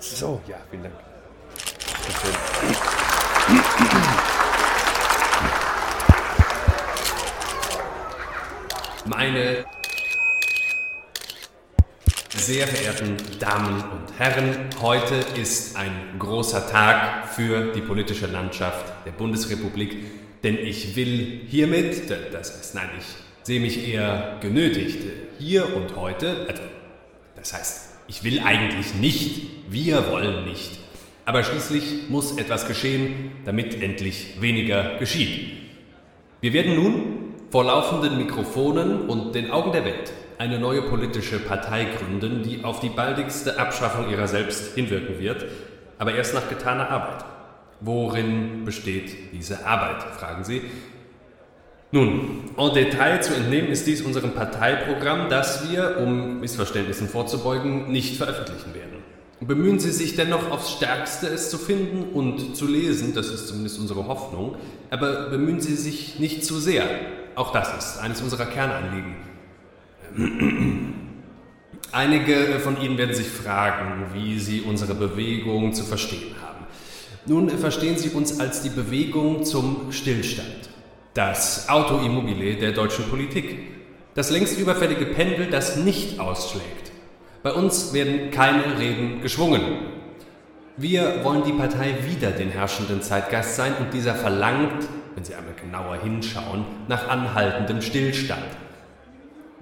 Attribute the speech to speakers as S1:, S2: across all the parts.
S1: So, ja, vielen Dank.
S2: Meine sehr verehrten Damen und Herren, heute ist ein großer Tag für die politische Landschaft der Bundesrepublik, denn ich will hiermit, das heißt, nein, ich sehe mich eher genötigt, hier und heute, also das heißt, ich will eigentlich nicht, wir wollen nicht, aber schließlich muss etwas geschehen, damit endlich weniger geschieht. Wir werden nun vor laufenden Mikrofonen und den Augen der Welt eine neue politische Partei gründen, die auf die baldigste Abschaffung ihrer selbst hinwirken wird, aber erst nach getaner Arbeit. Worin besteht diese Arbeit, fragen Sie. Nun, en Detail zu entnehmen ist dies unserem Parteiprogramm, das wir, um Missverständnissen vorzubeugen, nicht veröffentlichen werden. Bemühen Sie sich dennoch aufs Stärkste, es zu finden und zu lesen, das ist zumindest unsere Hoffnung, aber bemühen Sie sich nicht zu sehr. Auch das ist eines unserer Kernanliegen. Einige von Ihnen werden sich fragen, wie Sie unsere Bewegung zu verstehen haben. Nun verstehen Sie uns als die Bewegung zum Stillstand das Autoimmobile der deutschen Politik, das längst überfällige Pendel, das nicht ausschlägt. Bei uns werden keine Reden geschwungen. Wir wollen die Partei wieder den herrschenden Zeitgeist sein und dieser verlangt, wenn Sie einmal genauer hinschauen, nach anhaltendem Stillstand.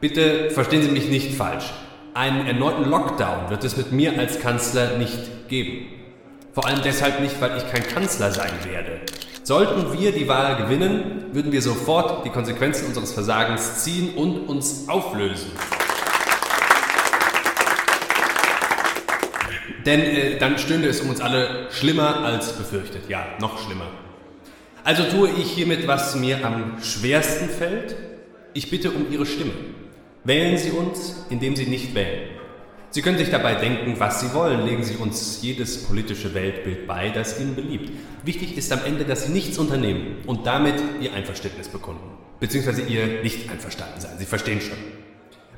S2: Bitte verstehen Sie mich nicht falsch. Einen erneuten Lockdown wird es mit mir als Kanzler nicht geben. Vor allem deshalb nicht, weil ich kein Kanzler sein werde. Sollten wir die Wahl gewinnen, würden wir sofort die Konsequenzen unseres Versagens ziehen und uns auflösen. Denn äh, dann stünde es um uns alle schlimmer als befürchtet. Ja, noch schlimmer. Also tue ich hiermit, was mir am schwersten fällt. Ich bitte um Ihre Stimme. Wählen Sie uns, indem Sie nicht wählen. Sie können sich dabei denken, was Sie wollen. Legen Sie uns jedes politische Weltbild bei, das Ihnen beliebt. Wichtig ist am Ende, dass Sie nichts unternehmen und damit Ihr Einverständnis bekunden. Beziehungsweise Ihr Nicht-Einverstanden-Sein. Sie verstehen schon.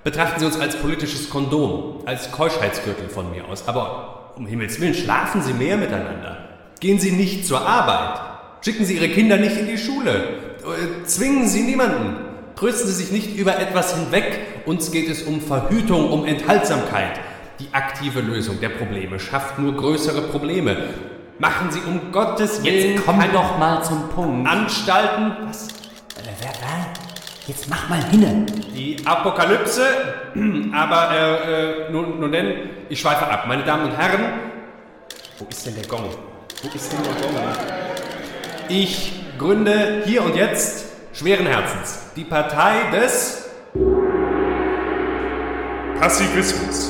S2: Betrachten Sie uns als politisches Kondom, als Keuschheitsgürtel von mir aus. Aber um Himmels Willen, schlafen Sie mehr miteinander. Gehen Sie nicht zur Arbeit. Schicken Sie Ihre Kinder nicht in die Schule. Äh, zwingen Sie niemanden. Trösten Sie sich nicht über etwas hinweg. Uns geht es um Verhütung, um Enthaltsamkeit. Die aktive Lösung der Probleme schafft nur größere Probleme. Machen Sie um Gottes Willen
S3: Jetzt komm doch mal zum Punkt.
S2: Anstalten.
S3: Was? Äh, Jetzt mach mal hinne.
S2: Die Apokalypse. Aber äh, äh, nun, nun denn, ich schweife ab. Meine Damen und Herren, wo ist denn der Gong? Wo ist denn der Gong? Ich gründe hier und jetzt schweren Herzens die Partei des Passivismus.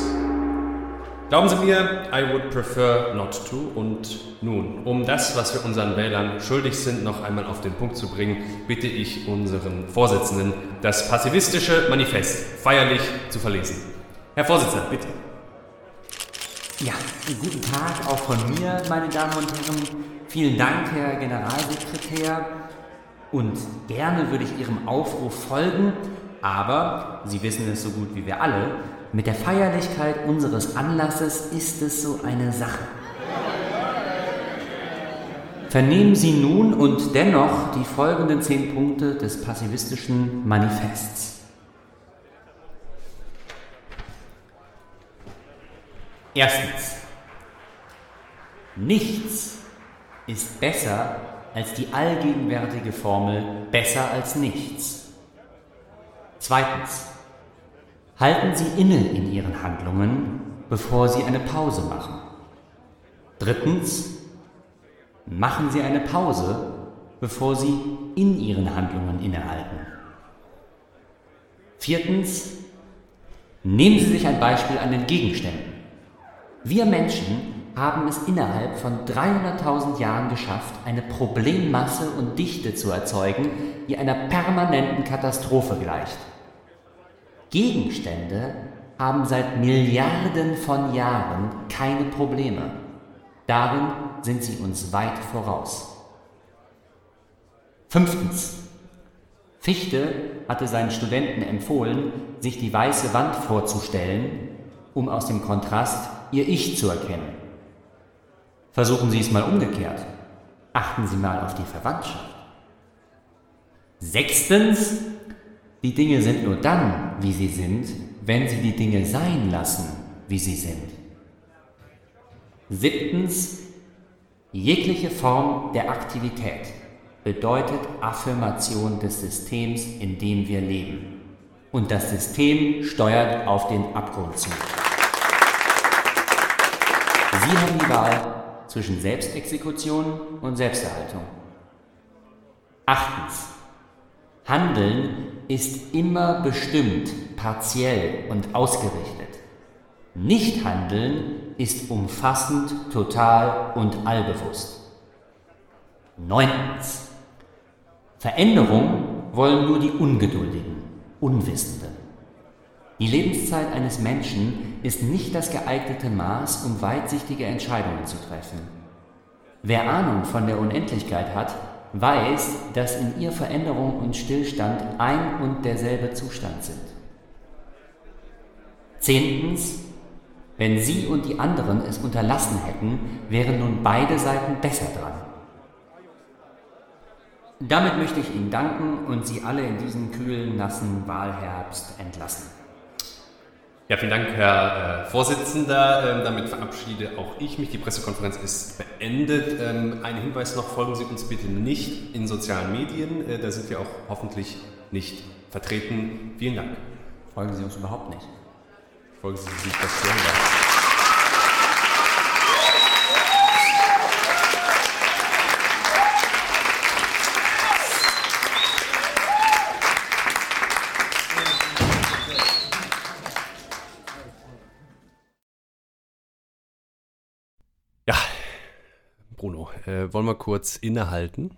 S2: Glauben Sie mir, I would prefer not to. Und nun, um das, was wir unseren Wählern schuldig sind, noch einmal auf den Punkt zu bringen, bitte ich unseren Vorsitzenden, das passivistische Manifest feierlich zu verlesen. Herr Vorsitzender, bitte.
S3: Ja, guten Tag auch von mir, meine Damen und Herren. Vielen Dank, Herr Generalsekretär. Und gerne würde ich Ihrem Aufruf folgen, aber Sie wissen es so gut wie wir alle, mit der Feierlichkeit unseres Anlasses ist es so eine Sache. Vernehmen Sie nun und dennoch die folgenden zehn Punkte des passivistischen Manifests. Erstens. Nichts ist besser als die allgegenwärtige Formel besser als nichts. Zweitens. Halten Sie inne in Ihren Handlungen, bevor Sie eine Pause machen. Drittens. Machen Sie eine Pause, bevor Sie in Ihren Handlungen innehalten. Viertens. Nehmen Sie sich ein Beispiel an den Gegenständen. Wir Menschen haben es innerhalb von 300.000 Jahren geschafft, eine Problemmasse und Dichte zu erzeugen, die einer permanenten Katastrophe gleicht. Gegenstände haben seit Milliarden von Jahren keine Probleme. Darin sind sie uns weit voraus. Fünftens. Fichte hatte seinen Studenten empfohlen, sich die weiße Wand vorzustellen, um aus dem Kontrast ihr Ich zu erkennen. Versuchen Sie es mal umgekehrt. Achten Sie mal auf die Verwandtschaft. Sechstens, die Dinge sind nur dann, wie sie sind, wenn Sie die Dinge sein lassen, wie sie sind. Siebtens, jegliche Form der Aktivität bedeutet Affirmation des Systems, in dem wir leben. Und das System steuert auf den Abgrund zu. Sie haben die Wahl zwischen Selbstexekution und Selbsterhaltung. Achtens. Handeln ist immer bestimmt, partiell und ausgerichtet. Nichthandeln ist umfassend, total und allbewusst. Neuntens. Veränderung wollen nur die Ungeduldigen, Unwissenden. Die Lebenszeit eines Menschen ist nicht das geeignete Maß, um weitsichtige Entscheidungen zu treffen. Wer Ahnung von der Unendlichkeit hat, weiß, dass in ihr Veränderung und Stillstand ein und derselbe Zustand sind. Zehntens, wenn Sie und die anderen es unterlassen hätten, wären nun beide Seiten besser dran. Damit möchte ich Ihnen danken und Sie alle in diesen kühlen, nassen Wahlherbst entlassen.
S2: Ja, vielen Dank, Herr äh, Vorsitzender. Ähm, damit verabschiede auch ich mich. Die Pressekonferenz ist beendet. Ähm, ein Hinweis noch, folgen Sie uns bitte nicht in sozialen Medien. Äh, da sind wir auch hoffentlich nicht vertreten. Vielen Dank.
S3: Folgen Sie uns überhaupt nicht.
S2: Folgen Sie sich das selber. Bruno, äh, wollen wir kurz innehalten?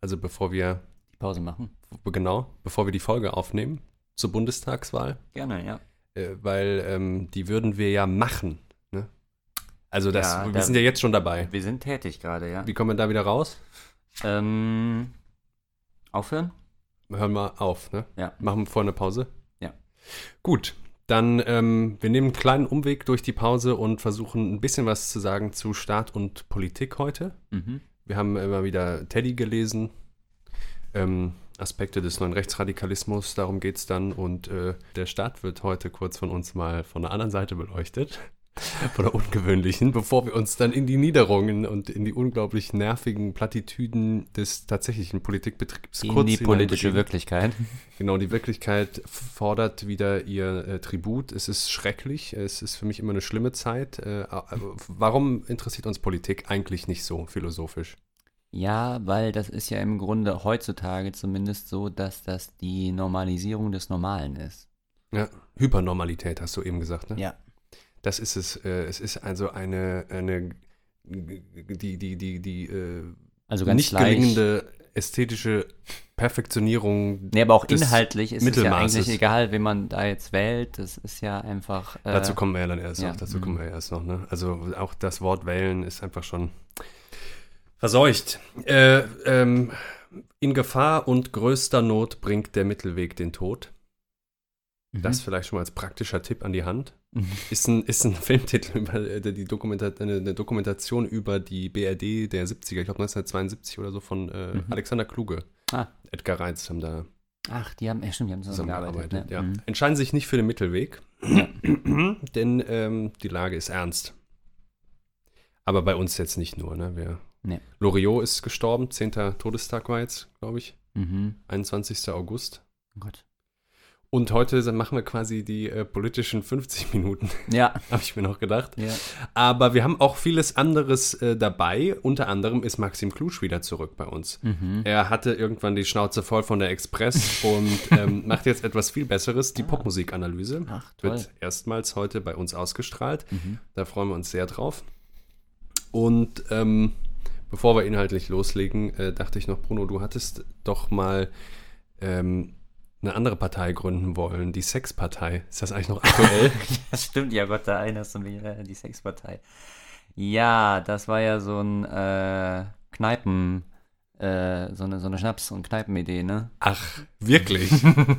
S2: Also bevor wir
S3: die Pause machen.
S2: Genau, bevor wir die Folge aufnehmen zur Bundestagswahl.
S3: Gerne, ja.
S2: Äh, weil ähm, die würden wir ja machen. Ne? Also das, ja, wir da, sind ja jetzt schon dabei.
S3: Wir sind tätig gerade, ja.
S2: Wie kommen wir da wieder raus?
S3: Ähm, aufhören?
S2: Hören wir auf, ne?
S3: Ja.
S2: Machen wir vorher eine Pause?
S3: Ja.
S2: Gut, dann, ähm, wir nehmen einen kleinen Umweg durch die Pause und versuchen ein bisschen was zu sagen zu Staat und Politik heute.
S3: Mhm.
S2: Wir haben immer wieder Teddy gelesen, ähm, Aspekte des neuen Rechtsradikalismus, darum geht es dann. Und äh, der Staat wird heute kurz von uns mal von der anderen Seite beleuchtet von der ungewöhnlichen, bevor wir uns dann in die Niederungen und in die unglaublich nervigen Plattitüden des tatsächlichen Politikbetriebs
S3: in die politische Wirklichkeit.
S2: Genau, die Wirklichkeit fordert wieder ihr äh, Tribut. Es ist schrecklich, es ist für mich immer eine schlimme Zeit. Äh, warum interessiert uns Politik eigentlich nicht so philosophisch?
S3: Ja, weil das ist ja im Grunde heutzutage zumindest so, dass das die Normalisierung des Normalen ist.
S2: Ja, Hypernormalität hast du eben gesagt, ne?
S3: Ja.
S2: Das ist es. Äh, es ist also eine, eine die, die, die, die äh,
S3: also ganz
S2: nicht gelingende ästhetische Perfektionierung.
S3: Nee, aber auch inhaltlich ist es ja eigentlich egal, wen man da jetzt wählt. Das ist ja einfach.
S2: Äh, dazu kommen wir ja dann erst ja. noch. Dazu mhm. kommen wir erst noch. Ne? Also auch das Wort wählen ist einfach schon verseucht. Äh, ähm, in Gefahr und größter Not bringt der Mittelweg den Tod. Mhm. Das vielleicht schon mal als praktischer Tipp an die Hand. Ist, ein, ist ein Filmtitel über äh, die Dokumenta eine, eine, Dokumentation über die BRD der 70er, ich glaube 1972 oder so von äh, mhm. Alexander Kluge.
S3: Ah.
S2: Edgar Reitz haben da.
S3: Ach, die haben, ja, stimmt, die haben zusammengearbeitet.
S2: Ne? Ja. Mhm. Entscheiden sich nicht für den Mittelweg,
S3: ja.
S2: denn ähm, die Lage ist ernst. Aber bei uns jetzt nicht nur, ne? Wir,
S3: nee.
S2: Loriot ist gestorben, 10. Todestag war jetzt, glaube ich.
S3: Mhm.
S2: 21. August.
S3: Oh Gott.
S2: Und heute machen wir quasi die äh, politischen 50 Minuten.
S3: Ja.
S2: Habe ich mir noch gedacht.
S3: Ja.
S2: Aber wir haben auch vieles anderes äh, dabei. Unter anderem ist Maxim Klusch wieder zurück bei uns.
S3: Mhm.
S2: Er hatte irgendwann die Schnauze voll von der Express und ähm, macht jetzt etwas viel Besseres. Die ah. Popmusikanalyse
S3: Ach,
S2: wird erstmals heute bei uns ausgestrahlt.
S3: Mhm.
S2: Da freuen wir uns sehr drauf. Und ähm, bevor wir inhaltlich loslegen, äh, dachte ich noch, Bruno, du hattest doch mal ähm, eine andere Partei gründen wollen, die Sexpartei. Ist das eigentlich noch aktuell?
S3: das stimmt, ja Gott, da erinnerst du mich, äh, die Sexpartei. Ja, das war ja so ein äh, Kneipen, äh, so eine, so eine Schnaps- und Kneipenidee, ne?
S2: Ach, wirklich?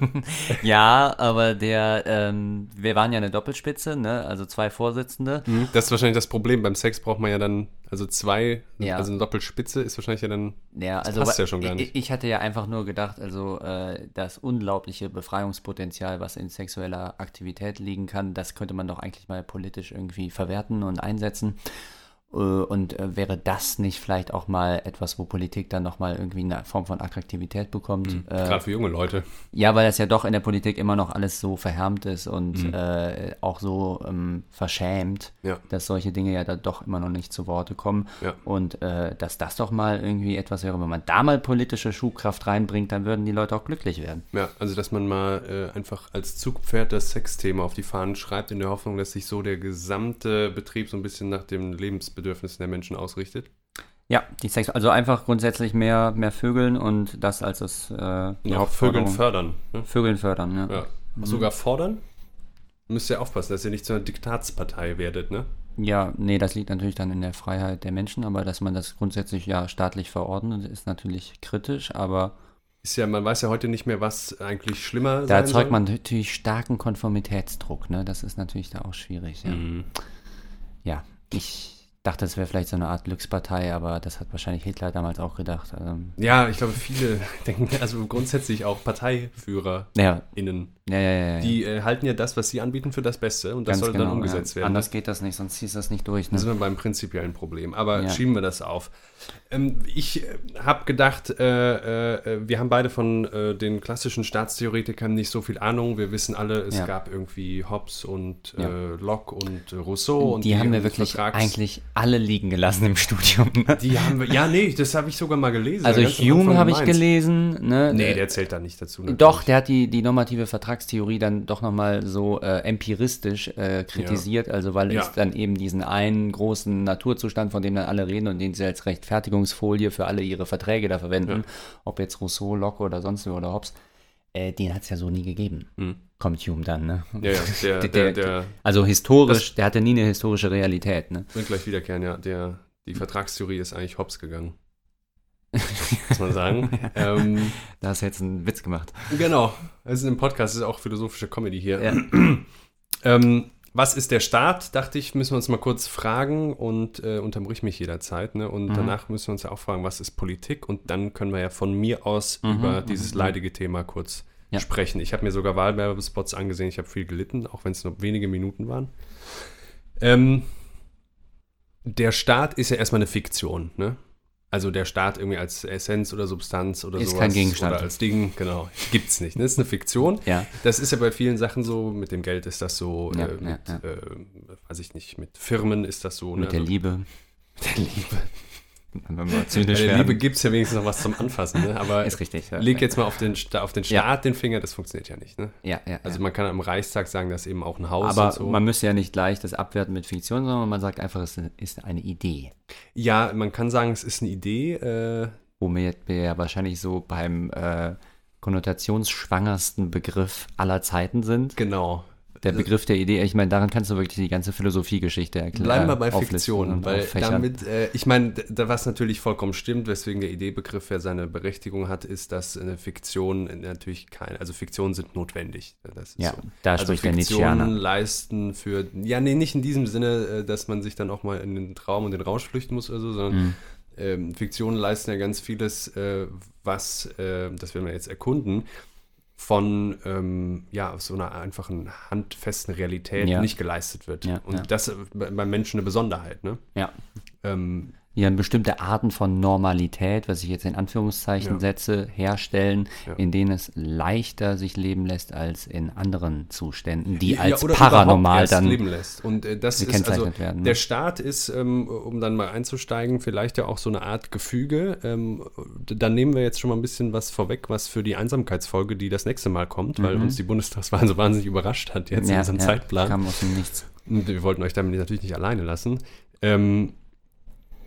S3: ja, aber der, ähm, wir waren ja eine Doppelspitze, ne? Also zwei Vorsitzende.
S2: Hm, das ist wahrscheinlich das Problem. Beim Sex braucht man ja dann, also zwei,
S3: Ja.
S2: also eine Doppelspitze ist wahrscheinlich ja dann.
S3: Ja,
S2: Das
S3: also
S2: passt ja schon gar nicht.
S3: Ich, ich hatte ja einfach nur gedacht, also äh, das unglaubliche Befreiungspotenzial, was in sexueller Aktivität liegen kann, das könnte man doch eigentlich mal politisch irgendwie verwerten und einsetzen. Äh, Und äh, wäre das nicht vielleicht auch mal etwas, wo Politik dann nochmal irgendwie eine Form von Attraktivität bekommt? Äh,
S2: Gerade für junge Leute.
S3: ja, weil das ja doch in der Politik immer noch alles so verhärmt ist und
S2: Mhm.
S3: äh, auch so ähm, verschämt,
S2: Ja.
S3: dass solche Dinge ja da doch immer noch nicht zu Worte kommen.
S2: Ja.
S3: Und äh, dass das doch mal irgendwie etwas wäre, wenn man da mal politische Schubkraft reinbringt, dann würden die Leute auch glücklich werden.
S2: Ja, also dass man mal äh, einfach als Zugpferd das Sexthema auf die Fahnen schreibt, in der Hoffnung, dass sich so der gesamte Betrieb so ein bisschen nach den Lebensbedürfnissen der Menschen ausrichtet.
S3: Ja, die Sex also einfach grundsätzlich mehr, mehr Vögeln und das als das äh,
S2: auch Vögeln fördern. Ne?
S3: Vögeln fördern, ja.
S2: Ja.
S3: Mhm.
S2: Sogar fordern? Müsst ihr aufpassen, dass ihr nicht zu einer Diktatspartei werdet, ne?
S3: Ja, nee, das liegt natürlich dann in der Freiheit der Menschen, aber dass man das grundsätzlich ja staatlich verordnet, ist natürlich kritisch, aber
S2: Ist ja, man weiß ja heute nicht mehr, was eigentlich schlimmer
S3: Da
S2: sein
S3: erzeugt
S2: soll.
S3: man natürlich starken Konformitätsdruck, ne? Das ist natürlich da auch schwierig, ja.
S2: Mhm.
S3: Ja, ich dachte, es wäre vielleicht so eine Art Glückspartei, aber das hat wahrscheinlich Hitler damals auch gedacht. Ähm,
S2: Ja, ich glaube, viele denken, also grundsätzlich auch ParteiführerInnen,
S3: ja, ja, ja, ja, ja.
S2: die äh, halten ja das, was sie anbieten, für das Beste und das
S3: Ganz
S2: soll
S3: genau,
S2: dann umgesetzt
S3: ja.
S2: werden.
S3: Anders geht das nicht, sonst ziehst du das nicht durch,
S2: Da sind
S3: ne?
S2: wir beim prinzipiellen Problem. Aber
S3: Ja.
S2: schieben wir das auf. Ähm, ich äh, habe gedacht, äh, äh, wir haben beide von äh, den klassischen Staatstheoretikern nicht so viel Ahnung. Wir wissen alle, es
S3: Ja.
S2: gab irgendwie Hobbes und äh, Locke und äh, Rousseau. Und
S3: Die haben wir wirklich
S2: Vertrags-
S3: eigentlich alle liegen gelassen im Studium. Ne?
S2: Die haben wir, ja, nee, das habe ich sogar mal gelesen.
S3: Also Hume habe ich gelesen, ne?
S2: Nee,
S3: Äh,
S2: der zählt da nicht dazu. natürlich.
S3: Doch, der hat die, die normative Vertragstheorie dann doch nochmal so äh, empiristisch äh, kritisiert, also weil
S2: Ja.
S3: es dann eben diesen einen großen Naturzustand, von dem dann alle reden und den sie als Rechtfertigungsfolie für alle ihre Verträge da verwenden, ob jetzt Rousseau, Locke oder sonst wer oder Hobbes, äh, den hat es ja so nie gegeben.
S2: Hm.
S3: Kommt Hume dann, ne?
S2: Ja, ja, der, der, der, der
S3: also historisch, der hatte nie eine historische Realität, ne?
S2: will gleich wiederkehren, ja. Der, die Vertragstheorie ist eigentlich Hobbes gegangen. Muss man sagen. ähm,
S3: Da hast du jetzt einen Witz gemacht.
S2: Genau. Also im Podcast ist auch philosophische Comedy hier.
S3: Ja.
S2: Ähm, was ist der Staat? Dachte ich, müssen wir uns mal kurz fragen und äh, unterbrich mich jederzeit. Ne? Und
S3: Mhm.
S2: danach müssen wir uns ja auch fragen, was ist Politik? Und dann können wir ja von mir aus
S3: Mhm,
S2: über
S3: mhm,
S2: dieses
S3: mhm.
S2: leidige Thema kurz
S3: Ja.
S2: sprechen. Ich habe mir sogar Wahlwerbespots angesehen. Ich habe viel gelitten, auch wenn es nur wenige Minuten waren. Ähm, der Staat ist ja erstmal eine Fiktion. Ne? Also der Staat irgendwie als Essenz oder Substanz oder
S3: Ist
S2: sowas.
S3: kein Gegenstand.
S2: Oder als Ding, genau. Gibt's nicht. Ne? Das ist eine Fiktion.
S3: Ja.
S2: Das ist ja bei vielen Sachen so, mit dem Geld ist das so,
S3: Ja,
S2: äh,
S3: ja,
S2: mit,
S3: ja.
S2: Äh, weiß ich nicht, mit Firmen ist das so.
S3: Mit der
S2: Also,
S3: Liebe.
S2: mit der Liebe. Bei
S3: zynisch
S2: der
S3: werden.
S2: Liebe gibt es ja wenigstens noch was zum Anfassen, ne? aber
S3: Ist richtig. Ja.
S2: leg jetzt mal auf den, auf den
S3: Ja.
S2: Staat den Finger, das funktioniert ja nicht. Ne?
S3: Ja, ja.
S2: Also
S3: ja.
S2: man kann am Reichstag sagen, dass eben auch ein Haus
S3: Aber
S2: so.
S3: man müsste ja nicht gleich das abwerten mit Fiktion, sondern man sagt einfach, es ist eine Idee.
S2: ja, man kann sagen, es ist eine Idee. Äh,
S3: Womit wir ja wahrscheinlich so beim äh, konnotationsschwangersten Begriff aller Zeiten sind.
S2: genau.
S3: Der Begriff der Idee, ich meine, daran kannst du wirklich die ganze Philosophiegeschichte erklären.
S2: Bleiben wir bei Fiktion, weil damit, äh, ich meine, da was natürlich vollkommen stimmt, weswegen der Ideebegriff ja seine Berechtigung hat, ist, dass eine Fiktion natürlich keine, also Fiktionen sind notwendig. Das ist
S3: Ja,
S2: so.
S3: da
S2: Also
S3: spricht der
S2: Fiktionen
S3: Nietzscheaner.
S2: leisten für, ja, nee, nicht in diesem Sinne, äh, dass man sich dann auch mal in den Traum und den Rausch flüchten muss oder so, sondern
S3: Mhm.
S2: ähm, Fiktionen leisten ja ganz vieles, äh, was, äh, das werden wir jetzt erkunden, von ähm, ja, so einer einfachen handfesten Realität
S3: Ja.
S2: nicht geleistet wird.
S3: Ja,
S2: und
S3: ja.
S2: das äh, bei- beim Menschen eine Besonderheit. Ne?
S3: Ja.
S2: Ähm,
S3: Ja, bestimmte Arten von Normalität, was ich jetzt in Anführungszeichen
S2: Ja.
S3: setze, herstellen,
S2: Ja.
S3: in denen es leichter sich leben lässt als in anderen Zuständen, die
S2: ja,
S3: als paranormal dann
S2: leben lässt. Und äh, das ist also
S3: gekennzeichnet werden. Ne?
S2: der Staat ist, ähm, um dann mal einzusteigen, vielleicht ja auch so eine Art Gefüge. Ähm, dann nehmen wir jetzt schon mal ein bisschen was vorweg, was für die Einsamkeitsfolge, die das nächste Mal kommt, weil
S3: Mhm.
S2: uns die Bundestagswahl so wahnsinnig überrascht hat jetzt in unserem Zeitplan.
S3: Kam aus dem Nichts.
S2: Wir wollten euch damit natürlich nicht alleine lassen. Ähm, äh,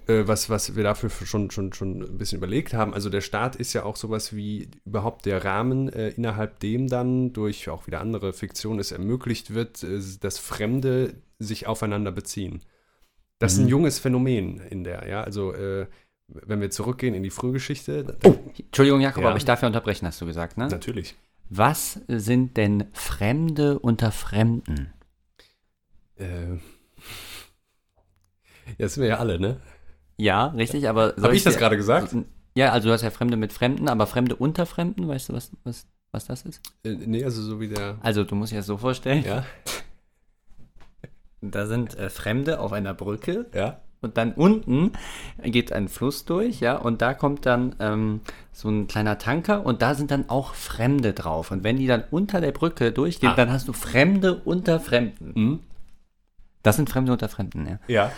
S2: was, was wir dafür schon, schon, schon ein bisschen überlegt haben. Also der Staat ist ja auch sowas wie überhaupt der Rahmen, äh, innerhalb dem dann durch auch wieder andere Fiktionen es ermöglicht wird, äh, dass Fremde sich aufeinander beziehen. Das ist ein
S3: Mhm.
S2: junges Phänomen in der, ja, also äh, wenn wir zurückgehen in die Frühgeschichte. dann-
S3: Oh, Entschuldigung, Jakob,
S2: Ja.
S3: aber ich darf ja unterbrechen, hast du gesagt, ne?
S2: Natürlich.
S3: Was sind denn Fremde unter Fremden?
S2: Äh, ja, das sind wir ja alle, ne?
S3: Ja, richtig, aber.
S2: Habe ich das
S3: dir-
S2: gerade gesagt?
S3: Ja, also du hast ja Fremde mit Fremden, aber Fremde unter Fremden, weißt du, was, was, was das ist?
S2: Äh, nee, also so wie der.
S3: Also du musst dir das so vorstellen,
S2: Ja,
S3: da sind äh, Fremde auf einer Brücke
S2: ja.
S3: und dann unten geht ein Fluss durch, ja, und da kommt dann ähm, so ein kleiner Tanker und da sind dann auch Fremde drauf. Und wenn die dann unter der Brücke durchgehen,
S2: Ah.
S3: dann hast du Fremde unter Fremden.
S2: Mhm.
S3: Das sind Fremde unter Fremden, ja.
S2: Ja.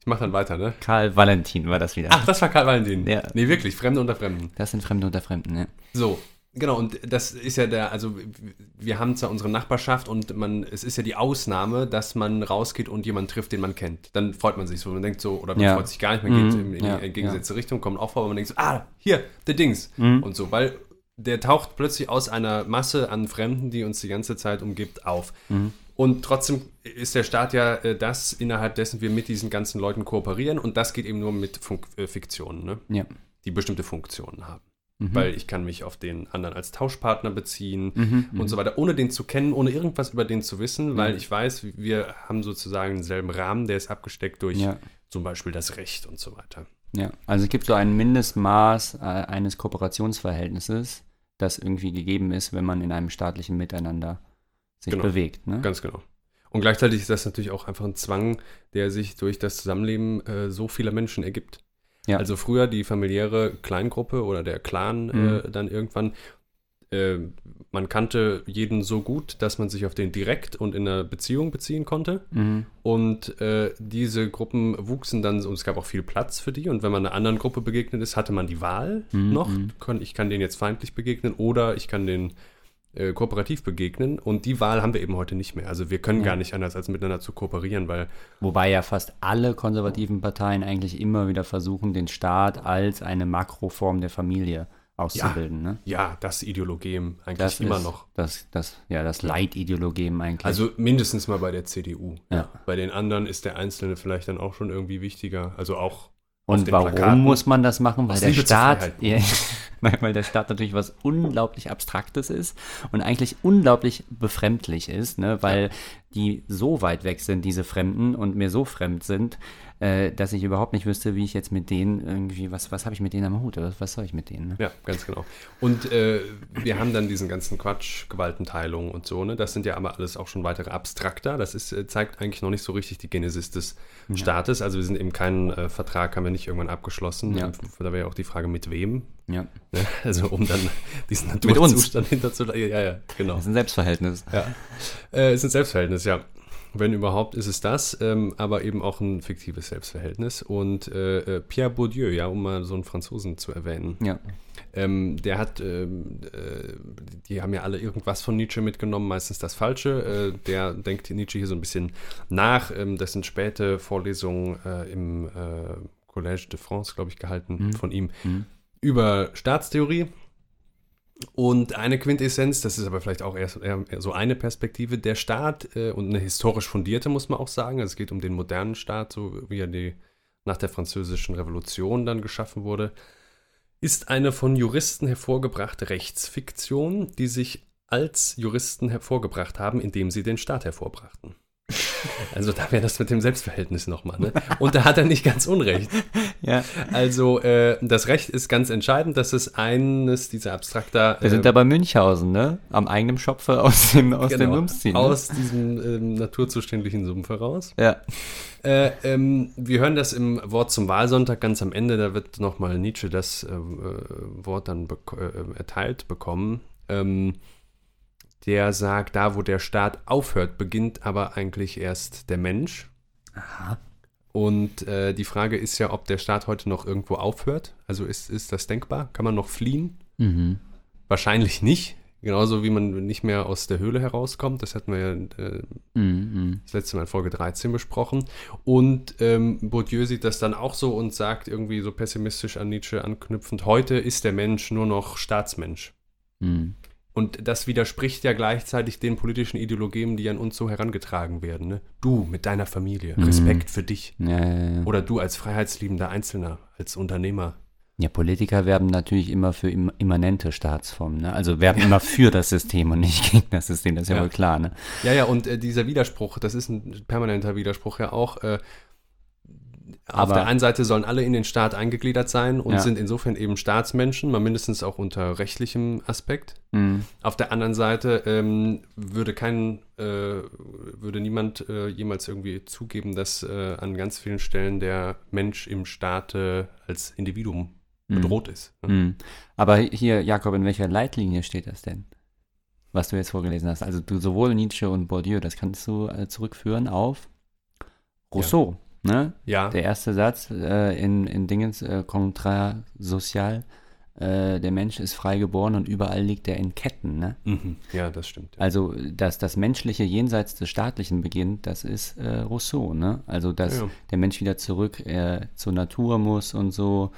S2: Ich mach dann weiter, ne?
S3: Karl Valentin war das wieder.
S2: Ach, das war Karl Valentin.
S3: Ja.
S2: Nee, wirklich, Fremde unter Fremden.
S3: Das sind Fremde unter Fremden, ja.
S2: So, genau, und das ist ja der, also wir haben zwar unsere Nachbarschaft und man, es ist ja die Ausnahme, dass man rausgeht und jemanden trifft, den man kennt. Dann freut man sich so, man denkt so, oder man
S3: Ja.
S2: freut sich gar nicht, man geht
S3: Mhm,
S2: in, in
S3: ja,
S2: die entgegengesetzte Richtung, kommt auch vor, aber man denkt so, ah, hier, der Dings.
S3: Mhm.
S2: Und so, weil der taucht plötzlich aus einer Masse an Fremden, die uns die ganze Zeit umgibt, auf.
S3: Mhm.
S2: Und trotzdem ist der Staat ja äh, das, innerhalb dessen wir mit diesen ganzen Leuten kooperieren und das geht eben nur mit Funk äh, Fiktionen, ne?
S3: Ja.
S2: die bestimmte Funktionen haben.
S3: Mhm.
S2: Weil ich kann mich auf den anderen als Tauschpartner beziehen
S3: Mhm,
S2: und so weiter, ohne den zu kennen, ohne irgendwas über den zu wissen, weil ich weiß, wir haben sozusagen denselben Rahmen, der ist abgesteckt durch
S3: Ja.
S2: zum Beispiel das Recht und so weiter.
S3: Ja, also es gibt so ein Mindestmaß äh, eines Kooperationsverhältnisses, das irgendwie gegeben ist, wenn man in einem staatlichen Miteinander sich
S2: Genau.
S3: bewegt. Ne?
S2: Ganz genau. Und gleichzeitig ist das natürlich auch einfach ein Zwang, der sich durch das Zusammenleben äh, so vieler Menschen ergibt.
S3: Ja.
S2: Also früher die familiäre Kleingruppe oder der Clan
S3: Mhm.
S2: äh, dann irgendwann, äh, man kannte jeden so gut, dass man sich auf den direkt und in einer Beziehung beziehen konnte.
S3: Mhm.
S2: Und äh, diese Gruppen wuchsen dann, und es gab auch viel Platz für die. Und wenn man einer anderen Gruppe begegnet ist, hatte man die Wahl
S3: Mhm,
S2: noch.
S3: mhm.
S2: Ich kann denen jetzt feindlich begegnen oder ich kann den äh, kooperativ begegnen. Und die Wahl haben wir eben heute nicht mehr. Also wir können
S3: Ja.
S2: gar nicht anders, als miteinander zu kooperieren, weil
S3: Wobei ja fast alle konservativen Parteien eigentlich immer wieder versuchen, den Staat als eine Makroform der Familie auszubilden. Ne?
S2: ja, das Ideologem eigentlich
S3: Das
S2: immer
S3: ist
S2: noch.
S3: Das, das, ja, das Leitideologem eigentlich.
S2: Also mindestens mal bei der CDU.
S3: Ja.
S2: Bei den anderen ist der Einzelne vielleicht dann auch schon irgendwie wichtiger. Also auch
S3: Und warum
S2: Plakaten.
S3: muss man das machen? Weil
S2: Aus
S3: der Staat, Nein, weil der Staat natürlich was unglaublich Abstraktes ist und eigentlich unglaublich befremdlich ist, ne? weil die so weit weg sind, diese Fremden, und mir so fremd sind, äh, dass ich überhaupt nicht wüsste, wie ich jetzt mit denen irgendwie, was, was habe ich mit denen am Hut? Was, was soll ich mit denen? Ne?
S2: Ja, ganz genau. Und äh, wir haben dann diesen ganzen Quatsch, Gewaltenteilung und so, ne? Das sind ja aber alles auch schon weitere abstrakter. Das ist, äh, zeigt eigentlich noch nicht so richtig die Genesis des Staates. Also wir sind eben keinen äh, Vertrag, haben wir nicht irgendwann abgeschlossen.
S3: Ja.
S2: Da wäre ja auch die Frage, mit wem.
S3: Ja.
S2: Ne? Also um dann diesen. Naturzustand hinterzulassen. Ja, ja, genau.
S3: Das ist ein Selbstverhältnis.
S2: Ja. Äh, ist ein Selbstverhältnis, ja. Wenn überhaupt, ist es das, ähm, aber eben auch ein fiktives Selbstverhältnis. Und äh, äh, Pierre Bourdieu, ja, um mal so einen Franzosen zu erwähnen,
S3: Ja.
S2: ähm, der hat, ähm, äh, die haben ja alle irgendwas von Nietzsche mitgenommen, meistens das Falsche. Äh, der denkt Nietzsche hier so ein bisschen nach. Ähm, das sind späte Vorlesungen äh, im äh, Collège de France, glaube ich, gehalten von ihm
S3: Mhm.
S2: über Staatstheorie. Und eine Quintessenz, das ist aber vielleicht auch erst so eine Perspektive, der Staat äh, und eine historisch fundierte, muss man auch sagen. Also es geht um den modernen Staat, so wie er die, nach der französischen Revolution dann geschaffen wurde, ist eine von Juristen hervorgebrachte Rechtsfiktion, die sich als Juristen hervorgebracht haben, indem sie den Staat hervorbrachten. Also da wäre das mit dem Selbstverhältnis nochmal. Ne? Und da hat er nicht ganz unrecht.
S3: ja.
S2: Also äh, das Recht ist ganz entscheidend. Das ist eines dieser abstrakter.
S3: Wir sind da bei Münchhausen, ne? Am eigenen Schopfe aus dem, aus dem Sumpf ziehen. Ne?
S2: Genau. Aus diesem ähm, naturzuständigen Sumpf heraus.
S3: ja.
S2: Äh, ähm, wir hören das im Wort zum Wahlsonntag ganz am Ende. Da wird nochmal Nietzsche das äh, äh, Wort dann äh, erteilt bekommen. Ähm, der sagt, da wo der Staat aufhört, beginnt aber eigentlich erst der Mensch.
S3: Aha.
S2: Und äh, die Frage ist ja, ob der Staat heute noch irgendwo aufhört. Also ist, ist das denkbar? Kann man noch fliehen?
S3: Mhm.
S2: Wahrscheinlich nicht. Genauso wie man nicht mehr aus der Höhle herauskommt. Das hatten wir ja äh,
S3: Mhm.
S2: das letzte Mal in Folge 13 besprochen. Und ähm, Bourdieu sieht das dann auch so und sagt irgendwie so pessimistisch an Nietzsche anknüpfend, heute ist der Mensch nur noch Staatsmensch.
S3: Mhm.
S2: Und das widerspricht ja gleichzeitig den politischen Ideologien, die an uns so herangetragen werden. Ne? Du mit deiner Familie,
S3: Mhm.
S2: Respekt für dich.
S3: Ja, ja, ja.
S2: Oder du als freiheitsliebender Einzelner, als Unternehmer.
S3: ja, Politiker werben natürlich immer für im, immanente Staatsformen. Ne? Also werben immer für das System und nicht gegen das System, das ist ja,
S2: Ja.
S3: wohl klar. Ne?
S2: Ja, ja, und äh, dieser Widerspruch, das ist ein permanenter Widerspruch ja auch. Äh, auf
S3: Aber-
S2: der einen Seite sollen alle in den Staat eingegliedert sein und
S3: Ja.
S2: sind insofern eben Staatsmenschen, mal mindestens auch unter rechtlichem Aspekt.
S3: Mhm.
S2: Auf der anderen Seite ähm, würde kein, äh, würde niemand äh, jemals irgendwie zugeben, dass äh, an ganz vielen Stellen der Mensch im Staate als Individuum
S3: Mhm.
S2: bedroht ist. ne?
S3: Mhm. Aber hier, Jakob, in welcher Leitlinie steht das denn? Was du jetzt vorgelesen hast. Also du sowohl Nietzsche und Bourdieu, das kannst du äh, zurückführen auf Rousseau. Ne?
S2: Ja,
S3: Der erste Satz äh, in, in Dingens äh, Contrat Social, äh, der Mensch ist frei geboren und überall liegt er in Ketten. Ne?
S2: mhm. ja, das stimmt. Ja.
S3: Also, dass das Menschliche jenseits des Staatlichen beginnt, das ist äh, Rousseau, ne? Also, dass
S2: Ja.
S3: der Mensch wieder zurück äh, zur Natur muss und so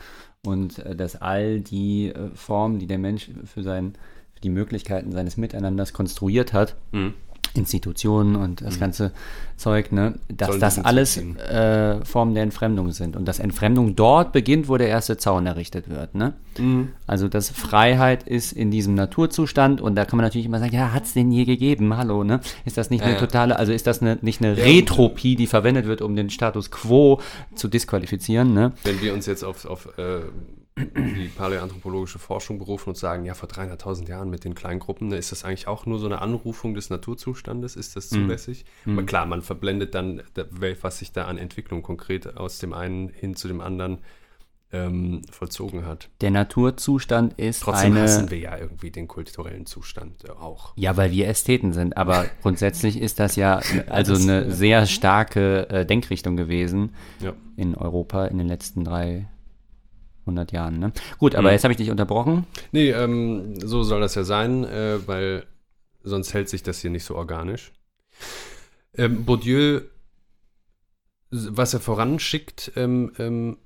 S3: und äh, dass all die äh, Formen, die der Mensch für, sein, für die Möglichkeiten seines Miteinanders konstruiert hat,
S2: Mhm.
S3: Institutionen und das ganze Zeug, ne, dass
S2: Sollen
S3: das alles äh, Formen der Entfremdung sind und dass Entfremdung dort beginnt, wo der erste Zaun errichtet wird, ne?
S2: Mhm.
S3: Also dass Freiheit ist in diesem Naturzustand und da kann man natürlich immer sagen, ja, hat es den je gegeben? Hallo, ne? Ist das nicht
S2: Ja,
S3: eine totale, also ist das eine, nicht eine
S2: Ja,
S3: Retropie, die verwendet wird, um den Status quo zu disqualifizieren, ne?
S2: Wenn wir uns jetzt auf, auf äh, die paläoanthropologische Forschung berufen und sagen, ja, vor 300.000 Jahren mit den Kleingruppen, ne, ist das eigentlich auch nur so eine Anrufung des Naturzustandes? Ist das zulässig? Aber klar, man verblendet dann, da- was sich da an Entwicklung konkret aus dem einen hin zu dem anderen ähm, vollzogen hat.
S3: Der Naturzustand ist
S2: Trotzdem
S3: eine...
S2: hassen wir ja irgendwie den kulturellen Zustand äh, auch.
S3: Ja, weil wir Ästheten sind, aber grundsätzlich ist das ja also
S2: das-
S3: eine sehr starke äh, Denkrichtung gewesen
S2: Ja.
S3: in Europa in den letzten 300 Jahren. Ne? Gut, aber
S2: Mhm.
S3: jetzt habe ich dich unterbrochen.
S2: Nee, ähm, so soll das ja sein, äh, weil sonst hält sich das hier nicht so organisch. Ähm, Bourdieu, was er voranschickt, ähm, ähm,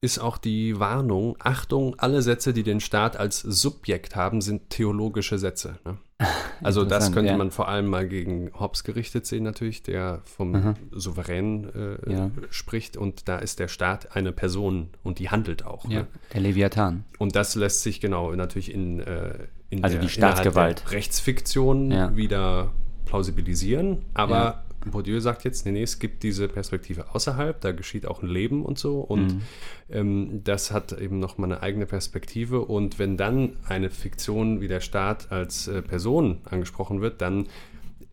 S2: ist auch die Warnung, Achtung, alle Sätze, die den Staat als Subjekt haben, sind theologische Sätze. Ne? Also das könnte
S3: ja.
S2: man vor allem mal gegen Hobbes gerichtet sehen natürlich, der vom
S3: Aha.
S2: Souverän äh,
S3: Ja.
S2: spricht und da ist der Staat eine Person und die handelt auch.
S3: Ja,
S2: Ne?
S3: der Leviathan.
S2: Und das lässt sich genau natürlich in, äh, in
S3: Also die
S2: innerhalb
S3: Staatsgewalt.
S2: der Rechtsfiktion wieder plausibilisieren. Aber. Bourdieu sagt jetzt, nee, nee, es gibt diese Perspektive außerhalb, da geschieht auch ein Leben und so. Und
S3: Mhm.
S2: ähm, das hat eben nochmal eine eigene Perspektive. Und wenn dann eine Fiktion wie der Staat als äh, Person angesprochen wird, dann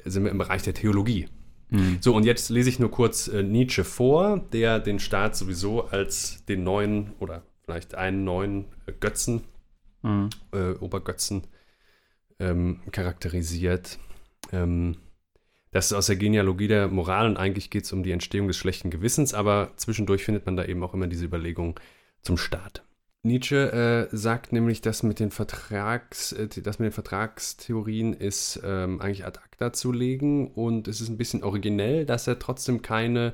S2: sind wir im Bereich der Theologie.
S3: Mhm.
S2: So, und jetzt lese ich nur kurz äh, Nietzsche vor, der den Staat sowieso als den neuen oder vielleicht einen neuen äh, Götzen,
S3: Mhm.
S2: äh, Obergötzen ähm, charakterisiert. Ähm, das ist aus der Genealogie der Moral und eigentlich geht es um die Entstehung des schlechten Gewissens, aber zwischendurch findet man da eben auch immer diese Überlegung zum Staat. Nietzsche äh, sagt nämlich, dass mit den, Vertrags, äh, das mit den Vertragstheorien ist ähm, eigentlich ad acta zu legen und es ist ein bisschen originell, dass er trotzdem keine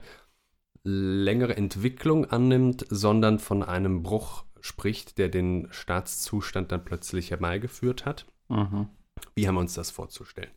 S2: längere Entwicklung annimmt, sondern von einem Bruch spricht, der den Staatszustand dann plötzlich herbeigeführt hat.
S3: Mhm.
S2: Wie haben wir uns das vorzustellen?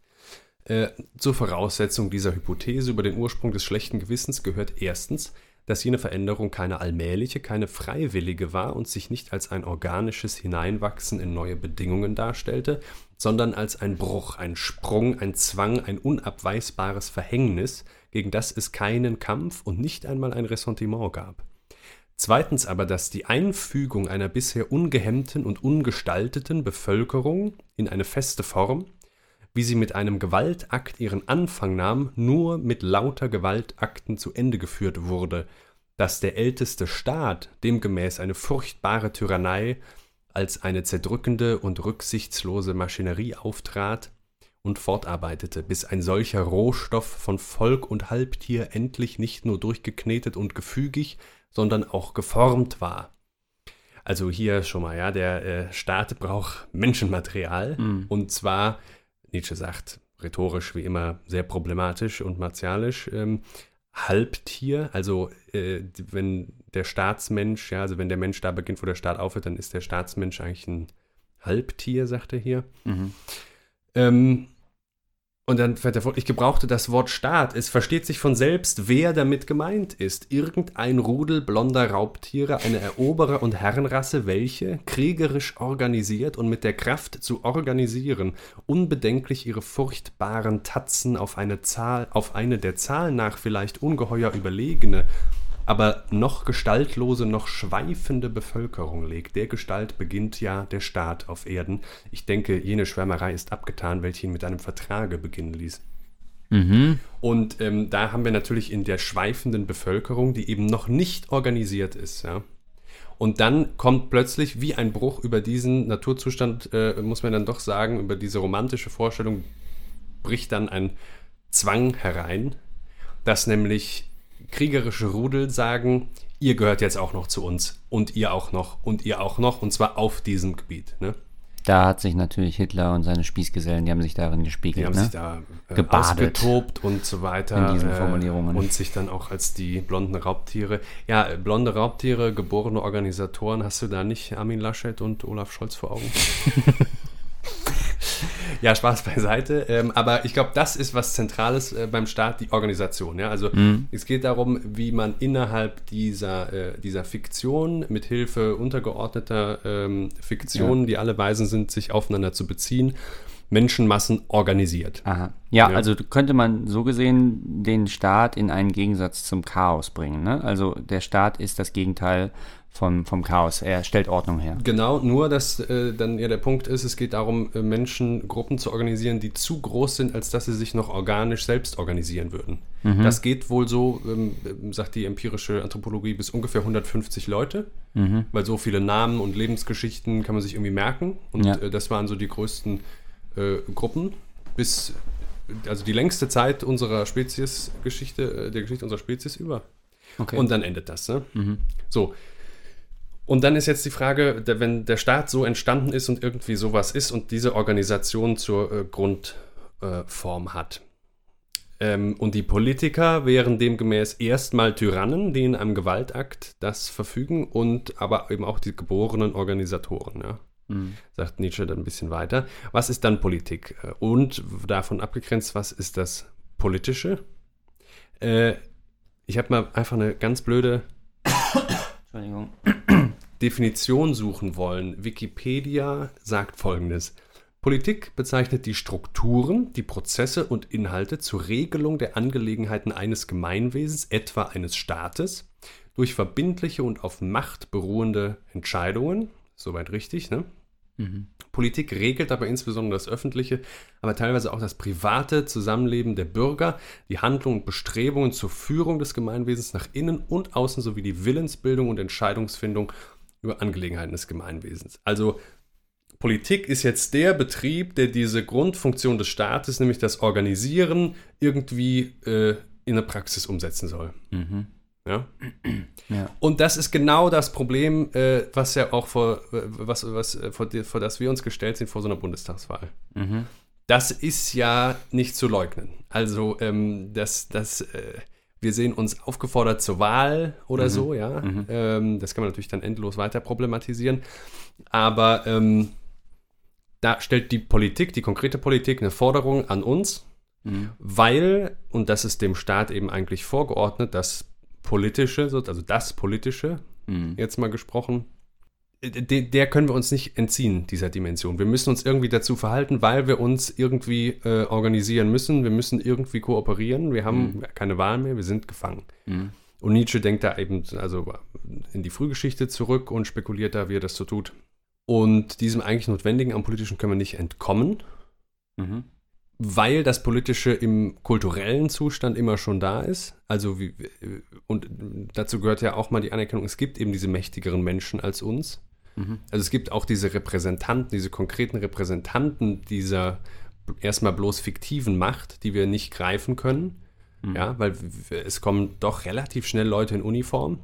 S2: Äh, zur Voraussetzung dieser Hypothese über den Ursprung des schlechten Gewissens gehört erstens, dass jene Veränderung keine allmähliche, keine freiwillige war und sich nicht als ein organisches Hineinwachsen in neue Bedingungen darstellte, sondern als ein Bruch, ein Sprung, ein Zwang, ein unabweisbares Verhängnis, gegen das es keinen Kampf und nicht einmal ein Ressentiment gab. Zweitens aber, dass die Einfügung einer bisher ungehemmten und ungestalteten Bevölkerung in eine feste Form, wie sie mit einem Gewaltakt ihren Anfang nahm, nur mit lauter Gewaltakten zu Ende geführt wurde, dass der älteste Staat demgemäß eine furchtbare Tyrannei als eine zerdrückende und rücksichtslose Maschinerie auftrat und fortarbeitete, bis ein solcher Rohstoff von Volk und Halbtier endlich nicht nur durchgeknetet und gefügig, sondern auch geformt war. Also hier schon mal, ja, der äh, Staat braucht Menschenmaterial
S3: Mhm.
S2: und zwar, Nietzsche sagt, rhetorisch wie immer sehr problematisch und martialisch, ähm, Halbtier, also äh, wenn der Staatsmensch, ja, also wenn der Mensch da beginnt, wo der Staat aufhört, dann ist der Staatsmensch eigentlich ein Halbtier, sagt er hier. Ähm, und dann fährt er fort, ich gebrauchte das Wort Staat. Es versteht sich von selbst, wer damit gemeint ist. Irgendein Rudel blonder Raubtiere, eine Eroberer- und Herrenrasse, welche, kriegerisch organisiert und mit der Kraft zu organisieren, unbedenklich ihre furchtbaren Tatzen auf eine Zahl, auf eine der Zahl nach vielleicht ungeheuer überlegene, aber noch gestaltlose, noch schweifende Bevölkerung legt. Der Gestalt beginnt ja der Staat auf Erden. Ich denke, jene Schwärmerei ist abgetan, welche ihn mit einem Vertrage beginnen ließ. Und ähm, da haben wir natürlich in der schweifenden Bevölkerung, die eben noch nicht organisiert ist, ja. Und dann kommt plötzlich wie ein Bruch über diesen Naturzustand, äh, muss man dann doch sagen, über diese romantische Vorstellung bricht dann ein Zwang herein, dass nämlich kriegerische Rudel sagen, ihr gehört jetzt auch noch zu uns und ihr auch noch und ihr auch noch und zwar auf diesem Gebiet. Ne?
S3: Da hat sich natürlich Hitler und seine Spießgesellen, die haben sich darin
S2: Die
S3: gespiegelt.
S2: haben
S3: ne?
S2: sich da äh,
S3: Gebadet.
S2: ausgetobt und so weiter.
S3: In diesen
S2: äh,
S3: Formulierungen.
S2: Und sich dann auch als die blonden Raubtiere. Ja, äh, blonde Raubtiere, geborene Organisatoren, hast du da nicht Armin Laschet und Olaf Scholz vor Augen? ja, Spaß beiseite. Ähm, aber ich glaube, das ist was Zentrales äh, beim Staat, die Organisation. Ja? Also es geht darum, wie man innerhalb dieser, äh, dieser Fiktion mit Hilfe untergeordneter ähm, Fiktionen, die alle weisen sind, sich aufeinander zu beziehen, Menschenmassen organisiert.
S3: Aha. Ja,
S2: Ja.
S3: also könnte man so gesehen den Staat in einen Gegensatz zum Chaos bringen. Ne? Also der Staat ist das Gegenteil vom, vom Chaos. Er stellt Ordnung her.
S2: Genau, nur dass äh, dann ja der Punkt ist, es geht darum, äh, Menschengruppen zu organisieren, die zu groß sind, als dass sie sich noch organisch selbst organisieren würden. Das geht wohl so, ähm, ähm, sagt die empirische Anthropologie, bis ungefähr 150 Leute, weil so viele Namen und Lebensgeschichten kann man sich irgendwie merken. Und
S3: Ja.
S2: äh, das waren so die größten äh, Gruppen bis, also die längste Zeit unserer Speziesgeschichte, äh, der Geschichte unserer Spezies über.
S3: Okay.
S2: Und dann endet das. Ne? So. Und dann ist jetzt die Frage, wenn der Staat so entstanden ist und irgendwie sowas ist und diese Organisation zur äh, Grundform äh, hat. Ähm, und die Politiker wären demgemäß erstmal Tyrannen, die in einem Gewaltakt das verfügen und aber eben auch die geborenen Organisatoren. Ja? Sagt Nietzsche dann ein bisschen weiter. Was ist dann Politik? Äh, Und davon abgegrenzt, was ist das Politische? Äh, ich habe mal einfach eine ganz blöde
S3: Entschuldigung.
S2: Definition suchen wollen. Wikipedia sagt folgendes. Politik bezeichnet die Strukturen, die Prozesse und Inhalte zur Regelung der Angelegenheiten eines Gemeinwesens, etwa eines Staates, durch verbindliche und auf Macht beruhende Entscheidungen. Soweit richtig, ne? Politik regelt aber insbesondere das öffentliche, aber teilweise auch das private Zusammenleben der Bürger, die Handlungen und Bestrebungen zur Führung des Gemeinwesens nach innen und außen sowie die Willensbildung und Entscheidungsfindung über Angelegenheiten des Gemeinwesens. Also Politik ist jetzt der Betrieb, der diese Grundfunktion des Staates, nämlich das Organisieren, irgendwie äh, in eine Praxis umsetzen soll. Ja?
S3: Ja.
S2: Und das ist genau das Problem, äh, was ja auch vor, äh, was, was, äh, vor, vor das wir uns gestellt sind vor so einer Bundestagswahl. Das ist ja nicht zu leugnen. Also, ähm, das, das, äh, wir sehen uns aufgefordert zur Wahl oder so, ja. Ähm, das kann man natürlich dann endlos weiter problematisieren. Aber ähm, da stellt die Politik, die konkrete Politik, eine Forderung an uns, weil, und das ist dem Staat eben eigentlich vorgeordnet, das Politische, so- also das Politische, jetzt mal gesprochen, der können wir uns nicht entziehen, dieser Dimension. Wir müssen uns irgendwie dazu verhalten, weil wir uns irgendwie äh, organisieren müssen. Wir müssen irgendwie kooperieren. Wir haben keine Wahl mehr, wir sind gefangen. Und Nietzsche denkt da eben also in die Frühgeschichte zurück und spekuliert da, wie er das so tut. Und diesem eigentlich Notwendigen am Politischen können wir nicht entkommen,
S3: Mhm.
S2: weil das Politische im kulturellen Zustand immer schon da ist. Also wie, und dazu gehört ja auch mal die Anerkennung, es gibt eben diese mächtigeren Menschen als uns. Also es gibt auch diese Repräsentanten, diese konkreten Repräsentanten dieser erstmal bloß fiktiven Macht, die wir nicht greifen können. Ja, weil es kommen doch relativ schnell Leute in Uniform,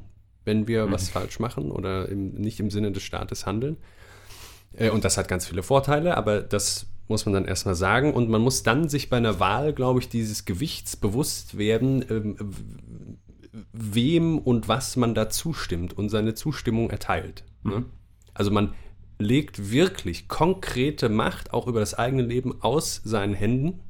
S2: wenn wir was falsch machen oder im, nicht im Sinne des Staates handeln. Äh, Und das hat ganz viele Vorteile, aber das muss man dann erstmal sagen. Und man muss dann sich bei einer Wahl, glaube ich, dieses Gewichts bewusst werden, ähm, wem und was man da zustimmt und seine Zustimmung erteilt. Ne? Also man legt wirklich konkrete Macht auch über das eigene Leben aus seinen Händen.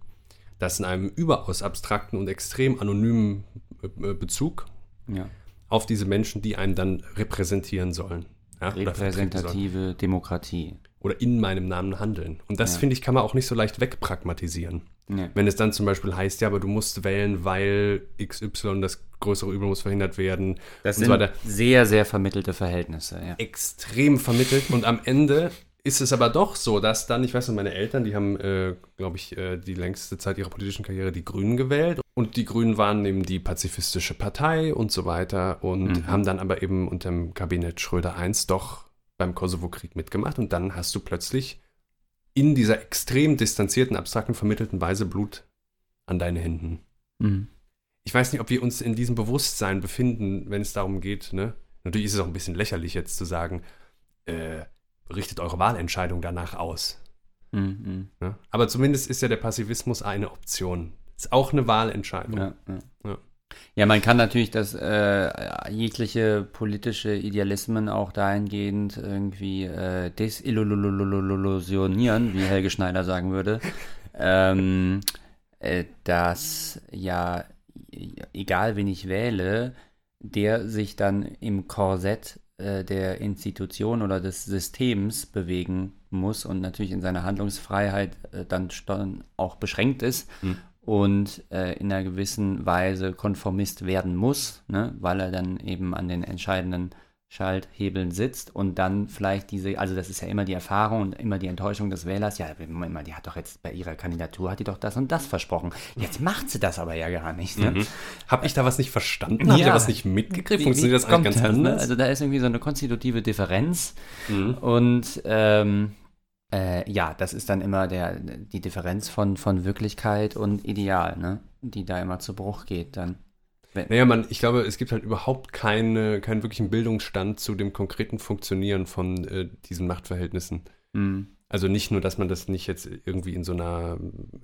S2: Das in einem überaus abstrakten und extrem anonymen äh, Bezug
S3: Ja.
S2: auf diese Menschen, die einen dann repräsentieren sollen. Ja, oder vertreten sollen.
S3: Repräsentative Demokratie.
S2: Oder in meinem Namen handeln. Und das,
S3: Ja.
S2: finde ich, kann man auch nicht so leicht wegpragmatisieren.
S3: Nee.
S2: Wenn es dann zum Beispiel heißt, ja, aber du musst wählen, weil XY, das größere Übel muss verhindert werden
S3: Das
S2: und
S3: sind
S2: so weiter.
S3: sehr, sehr vermittelte Verhältnisse, ja.
S2: Extrem vermittelt. Und am Ende ist es aber doch so, dass dann, ich weiß noch, meine Eltern, die haben, äh, glaube ich, äh, die längste Zeit ihrer politischen Karriere die Grünen gewählt. Und die Grünen waren eben die pazifistische Partei und so weiter und
S3: Mhm.
S2: haben dann aber eben unter dem Kabinett Schröder I doch beim Kosovo-Krieg mitgemacht. Und dann hast du plötzlich in dieser extrem distanzierten, abstrakten, vermittelten Weise Blut an deinen Händen.
S3: Mhm.
S2: Ich weiß nicht, ob wir uns in diesem Bewusstsein befinden, wenn es darum geht. Ne? Natürlich ist es auch ein bisschen lächerlich jetzt zu sagen, äh, richtet eure Wahlentscheidung danach aus.
S3: Mhm.
S2: Ne? Aber zumindest ist ja der Passivismus eine Option. Ist auch eine Wahlentscheidung.
S3: Ja, ja.
S2: Ja.
S3: Ja, man kann natürlich das äh, jegliche politische Idealismen auch dahingehend irgendwie äh, desillusionieren, wie Helge Schneider sagen würde, ähm, äh, dass ja egal wen ich wähle, der sich dann im Korsett äh, der Institution oder des Systems bewegen muss und natürlich in seiner Handlungsfreiheit äh, dann auch beschränkt ist
S2: Hm.
S3: Und äh, in einer gewissen Weise Konformist werden muss, ne, weil er dann eben an den entscheidenden Schalthebeln sitzt und dann vielleicht diese, also das ist ja immer die Erfahrung und immer die Enttäuschung des Wählers, ja, Moment mal, die hat doch jetzt bei ihrer Kandidatur, hat die doch das und das versprochen. Jetzt macht sie das aber ja gar nicht. Ne?
S2: Mhm. Habe ich da was nicht verstanden? Habe ich
S3: Ja.
S2: da was nicht mitgekriegt? Funktioniert das eigentlich ganz
S3: ne?
S2: anders?
S3: Also da ist irgendwie so eine konstitutive Differenz
S2: Mhm.
S3: und ähm, äh, ja, das ist dann immer der, die Differenz von, von Wirklichkeit und Ideal, ne? die da immer zu Bruch geht dann.
S2: Naja, man, ich glaube, es gibt halt überhaupt keine, keinen wirklichen Bildungsstand zu dem konkreten Funktionieren von äh, diesen Machtverhältnissen.
S3: Hm.
S2: Also nicht nur, dass man das nicht jetzt irgendwie in so einer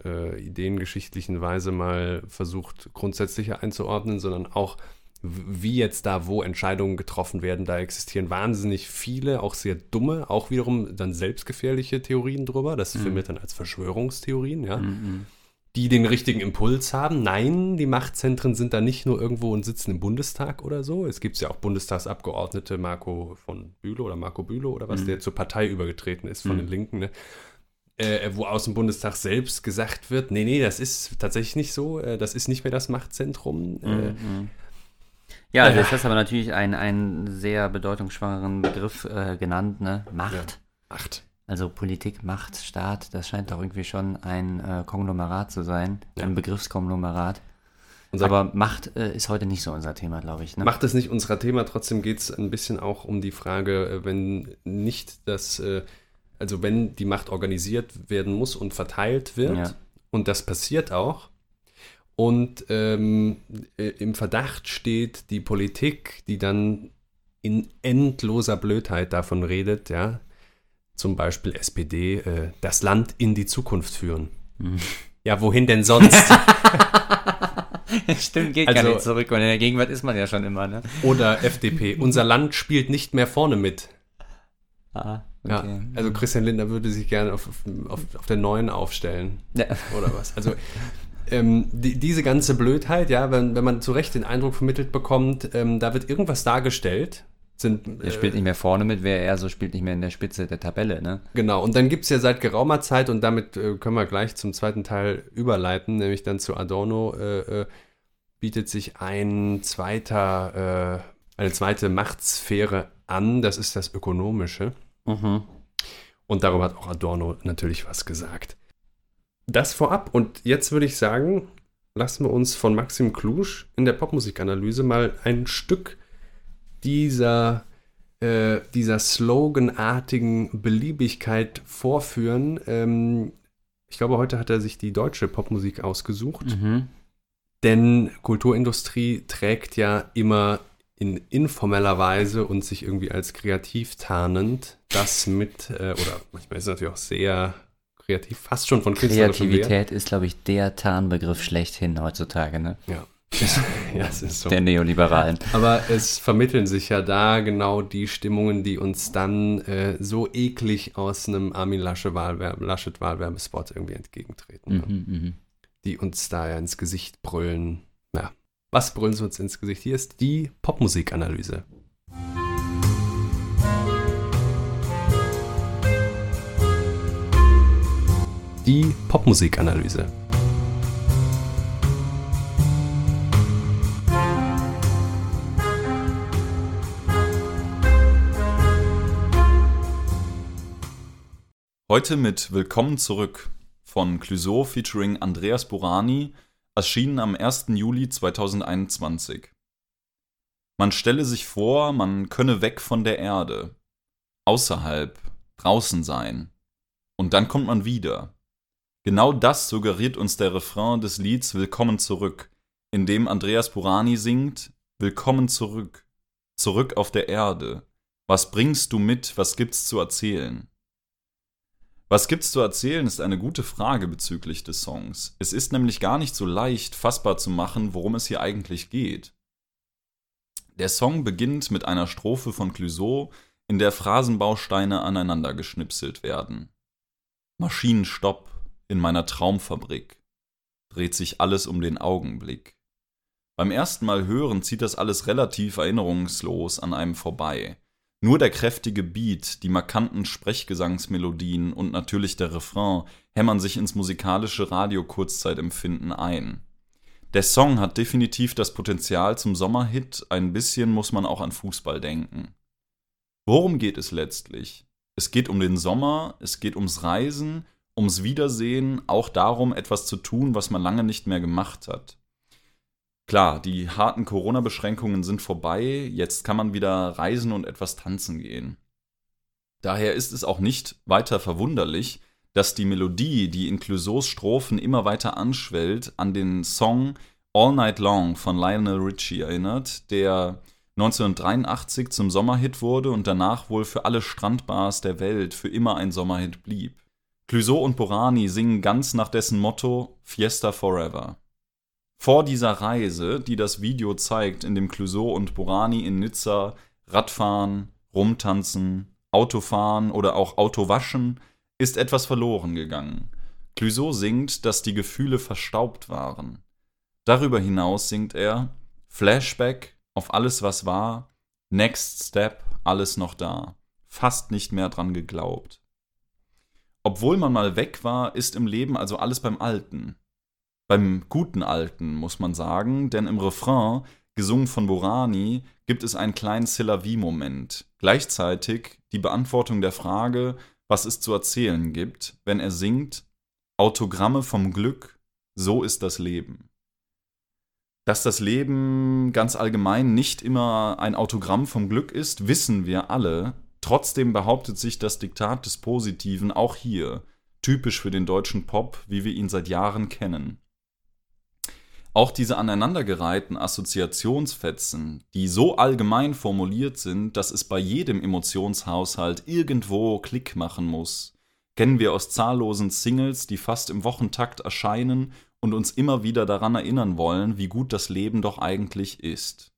S2: äh, ideengeschichtlichen Weise mal versucht grundsätzlicher einzuordnen, sondern auch, wie jetzt da wo Entscheidungen getroffen werden. Da existieren wahnsinnig viele, auch sehr dumme, auch wiederum dann selbstgefährliche Theorien drüber. Das
S3: Mhm.
S2: firmiert dann als Verschwörungstheorien, ja.
S3: Mhm.
S2: Die den richtigen Impuls haben. Nein, die Machtzentren sind da nicht nur irgendwo und sitzen im Bundestag oder so. Es gibt ja auch Bundestagsabgeordnete Marco von Bülow oder Marco Bülow oder was,
S3: Mhm.
S2: der zur Partei übergetreten ist von
S3: Mhm.
S2: den Linken, ne? äh, wo aus dem Bundestag selbst gesagt wird, nee, nee, das ist tatsächlich nicht so, äh, das ist nicht mehr das Machtzentrum. Äh,
S3: Mhm. Ja, also
S2: Äh.
S3: jetzt hast du aber natürlich einen, einen sehr bedeutungsschwangeren Begriff äh, genannt, ne? Macht.
S2: Macht.
S3: Also Politik, Macht, Staat, das scheint doch irgendwie schon ein äh, Konglomerat zu sein,
S2: Ja.
S3: ein Begriffskonglomerat.
S2: Unser
S3: Aber Macht äh, ist heute nicht so unser Thema, glaube ich. Ne?
S2: Macht es nicht unser Thema, trotzdem geht es ein bisschen auch um die Frage, äh, wenn nicht das, äh, also wenn die Macht organisiert werden muss und verteilt wird,
S3: Ja.
S2: und das passiert auch, und ähm, äh, im Verdacht steht die Politik, die dann in endloser Blödheit davon redet, ja, zum Beispiel SPD, äh, das Land in die Zukunft führen.
S3: Mhm.
S2: Ja, wohin denn sonst?
S3: Stimmt, geht
S2: Also-
S3: gar nicht zurück. Und in der Gegenwart ist man ja schon immer, ne?
S2: Oder FDP, unser Land spielt nicht mehr vorne mit.
S3: Ah,
S2: Ja, also Christian Lindner würde sich gerne auf, auf, auf der neuen aufstellen.
S3: Ja.
S2: Oder was? Also ähm, die, diese ganze Blödheit, ja, wenn, wenn man zu Recht den Eindruck vermittelt bekommt, ähm, da wird irgendwas dargestellt, sind.
S3: Er spielt nicht mehr vorne mit, wer er so spielt nicht mehr in der Spitze der Tabelle, ne?
S2: Genau, und dann gibt es ja seit geraumer Zeit, und damit äh, können wir gleich zum zweiten Teil überleiten, nämlich dann zu Adorno, äh, äh, bietet sich ein zweiter, äh, eine zweite Machtsphäre an, das ist das Ökonomische.
S3: Mhm.
S2: Und darüber hat auch Adorno natürlich was gesagt. Das vorab. Und jetzt würde ich sagen, lassen wir uns von Maxim Klusch in der Popmusikanalyse mal ein Stück dieser, äh, dieser sloganartigen Beliebigkeit vorführen. Ähm, ich glaube, heute hat er sich die deutsche Popmusik ausgesucht.
S3: Mhm.
S2: Denn Kulturindustrie trägt ja immer in informeller Weise und sich irgendwie als kreativ tarnend das mit, äh, oder manchmal ist es natürlich auch sehr kreativ, fast schon von künstlerischem.
S3: Kreativität ist, glaube ich, der Tarnbegriff schlechthin heutzutage, ne?
S2: Ja.
S3: ja, es ist so. Der Neoliberalen.
S2: Aber es vermitteln sich ja da genau die Stimmungen, die uns dann äh, so eklig aus einem Armin Laschet-Wahlwerbespot irgendwie entgegentreten. Ne? Mhm, mhm, die uns da ja ins Gesicht brüllen. Ja, was brüllen sie uns ins Gesicht? Hier ist die Popmusikanalyse. Die Popmusikanalyse.
S1: Heute mit Willkommen zurück von Clouseau featuring Andreas Burani, erschienen am 1. Juli 2021. Man stelle sich vor, man könne weg von der Erde, außerhalb, draußen sein. Und dann kommt man wieder. Genau das suggeriert uns der Refrain des Lieds Willkommen zurück, in dem Andreas Burani singt Willkommen zurück, zurück auf der Erde. Was bringst du mit, was gibt's zu erzählen? Was gibt's zu erzählen, ist eine gute Frage bezüglich des Songs. Es ist nämlich gar nicht so leicht fassbar zu machen, worum es hier eigentlich geht. Der Song beginnt mit einer Strophe von Clouseau, in der Phrasenbausteine aneinander geschnipselt werden. Maschinenstopp in meiner Traumfabrik. Dreht sich alles um den Augenblick. Beim ersten Mal hören zieht das alles relativ erinnerungslos an einem vorbei. Nur der kräftige Beat, die markanten Sprechgesangsmelodien und natürlich der Refrain hämmern sich ins musikalische Radio-Kurzzeitempfinden ein. Der Song hat definitiv das Potenzial zum Sommerhit, ein bisschen muss man auch an Fußball denken. Worum geht es letztlich? Es geht um den Sommer, es geht ums Reisen, ums Wiedersehen, auch darum, etwas zu tun, was man lange nicht mehr gemacht hat. Klar, die harten Corona-Beschränkungen sind vorbei, jetzt kann man wieder reisen und etwas tanzen gehen. Daher ist es auch nicht weiter verwunderlich, dass die Melodie, die in Clouseaus Strophen immer weiter anschwellt, an den Song All Night Long von Lionel Richie erinnert, der 1983 zum Sommerhit wurde und danach wohl für alle Strandbars der Welt für immer ein Sommerhit blieb. Clouseau und Borani singen ganz nach dessen Motto Fiesta Forever. Vor dieser Reise, die das Video zeigt, in dem Clouseau und Borani in Nizza Radfahren, rumtanzen, Autofahren oder auch Autowaschen, ist etwas verloren gegangen. Clouseau singt, dass die Gefühle verstaubt waren. Darüber hinaus singt er Flashback auf alles, was war, Next Step, alles noch da, fast nicht mehr dran geglaubt. Obwohl man mal weg war, ist im Leben also alles beim Alten beim guten Alten, muss man sagen, denn im Refrain, gesungen von Borani, gibt es einen kleinen Sillavi-Moment. Gleichzeitig die Beantwortung der Frage, was es zu erzählen gibt, wenn er singt Autogramme vom Glück, so ist das Leben. Dass das Leben ganz allgemein nicht immer ein Autogramm vom Glück ist, wissen wir alle. Trotzdem behauptet sich das Diktat des Positiven auch hier, typisch für den deutschen Pop, wie wir ihn seit Jahren kennen. Auch diese aneinandergereihten Assoziationsfetzen, die so allgemein formuliert sind, dass es bei jedem Emotionshaushalt irgendwo Klick machen muss, kennen wir aus zahllosen Singles, die fast im Wochentakt erscheinen und uns immer wieder daran erinnern wollen, wie gut das Leben doch eigentlich ist.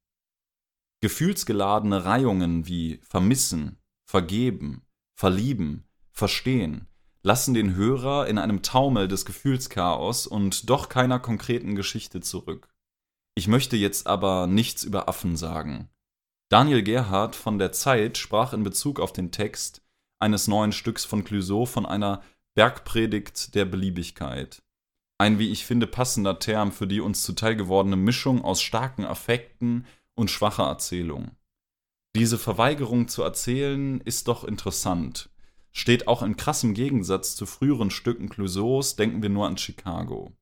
S1: Gefühlsgeladene Reihungen wie vermissen, vergeben, verlieben, verstehen lassen den Hörer in einem Taumel des Gefühlschaos und doch keiner konkreten Geschichte zurück. Ich möchte jetzt aber nichts über Affen sagen. Daniel Gerhardt von der Zeit sprach in Bezug auf den Text eines neuen Stücks von Clouseau von einer Bergpredigt der Beliebigkeit. Ein, wie ich finde, passender Term für die uns zuteil gewordene Mischung aus starken Affekten und schwacher Erzählung. Diese Verweigerung zu erzählen ist doch interessant, steht auch in krassem Gegensatz zu früheren Stücken Clouseaus, denken wir nur an Chicago.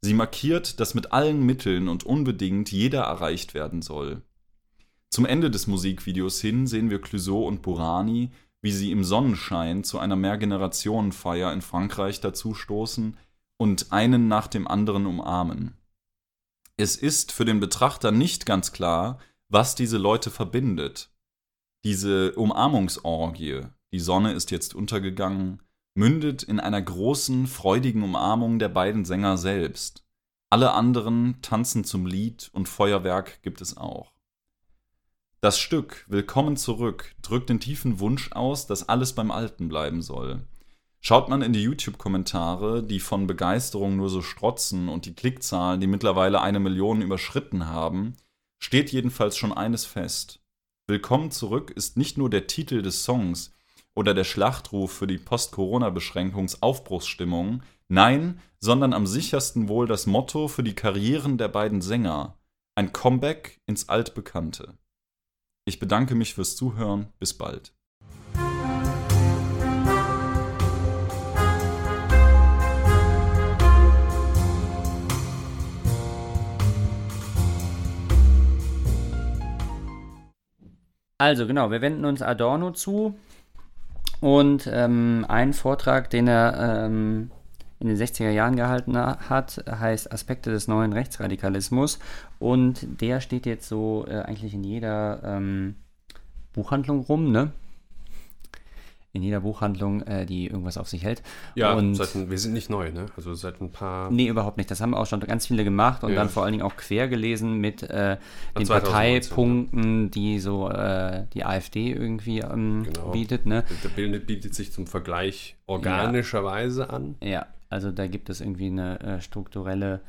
S1: Sie markiert, dass mit allen Mitteln und unbedingt jeder erreicht werden soll. Zum Ende des Musikvideos hin sehen wir Clouseau und Burani, wie sie im Sonnenschein zu einer Mehrgenerationenfeier in Frankreich dazustoßen und einen nach dem anderen umarmen. Es ist für den Betrachter nicht ganz klar, was diese Leute verbindet. Diese Umarmungsorgie, die Sonne ist jetzt untergegangen, mündet in einer großen, freudigen Umarmung der beiden Sänger selbst. Alle anderen tanzen zum Lied und Feuerwerk gibt es auch. Das Stück Willkommen zurück drückt den tiefen Wunsch aus, dass alles beim Alten bleiben soll. Schaut man in die YouTube-Kommentare, die von Begeisterung nur so strotzen und die Klickzahlen, die mittlerweile eine Million überschritten haben, steht jedenfalls schon eines fest. Willkommen zurück ist nicht nur der Titel des Songs oder der Schlachtruf für die Post-Corona-Beschränkungsaufbruchsstimmung, nein, sondern am sichersten wohl das Motto für die Karrieren der beiden Sänger. Ein Comeback ins Altbekannte. Ich bedanke mich fürs Zuhören. Bis bald.
S3: Also genau, wir wenden uns Adorno zu und ähm, ein Vortrag, den er ähm, in den 60er Jahren gehalten hat, heißt Aspekte des neuen Rechtsradikalismus und der steht jetzt so äh, eigentlich in jeder ähm, Buchhandlung rum, ne? In jeder Buchhandlung, äh, die irgendwas auf sich hält.
S2: Ja,
S3: und
S2: seit, wir sind nicht neu, ne? Also seit ein paar.
S3: Nee, überhaupt nicht. Das haben auch schon ganz viele gemacht und
S2: Ja.
S3: dann vor allen Dingen auch quer gelesen mit äh, den
S2: 2019,
S3: Parteipunkten, die so äh, die AfD irgendwie ähm,
S2: Genau.
S3: bietet. Ne?
S2: Der Bild bietet sich zum Vergleich organischerweise an.
S3: Ja, also da gibt es irgendwie eine äh, strukturelle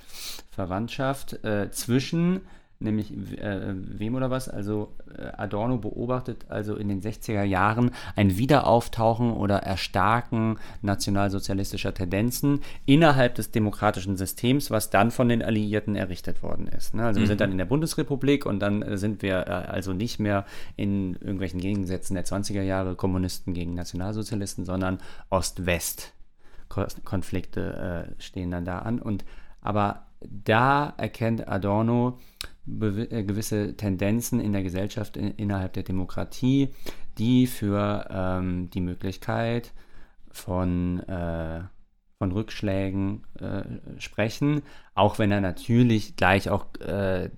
S3: Verwandtschaft äh, zwischen, nämlich äh, wem oder was? Also äh, Adorno beobachtet also in den 60er Jahren ein Wiederauftauchen oder Erstarken nationalsozialistischer Tendenzen innerhalb des demokratischen Systems, was dann von den Alliierten errichtet worden ist. Ne? Also wir sind dann in der Bundesrepublik und dann äh, sind wir äh, also nicht mehr in irgendwelchen Gegensätzen der 20er Jahre Kommunisten gegen Nationalsozialisten, sondern Ost-West. Ko- Konflikte äh, stehen dann da an. Und aber da erkennt Adorno äh, gewisse Tendenzen in der Gesellschaft in, innerhalb der Demokratie, die für ähm, die Möglichkeit von, äh, von Rückschlägen äh, sprechen, auch wenn er natürlich gleich auch äh,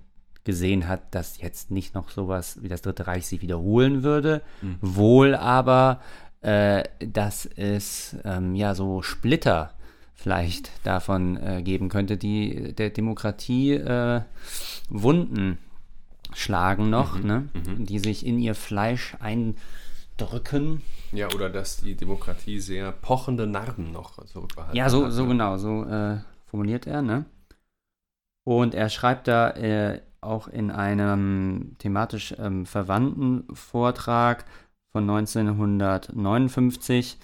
S3: gesehen hat, dass jetzt nicht noch sowas wie das Dritte Reich sich wiederholen würde, wohl aber, äh, dass es ähm, ja so Splitter vielleicht davon äh, geben könnte, die der Demokratie äh, Wunden schlagen noch, ne? die sich in ihr Fleisch eindrücken.
S2: Ja, oder dass die Demokratie sehr pochende Narben noch zurückbehalten
S3: Ja, so,
S2: hat,
S3: so
S2: ne?
S3: genau, so äh, formuliert er, ne? Und er schreibt da äh, auch in einem thematisch ähm, verwandten Vortrag von 1959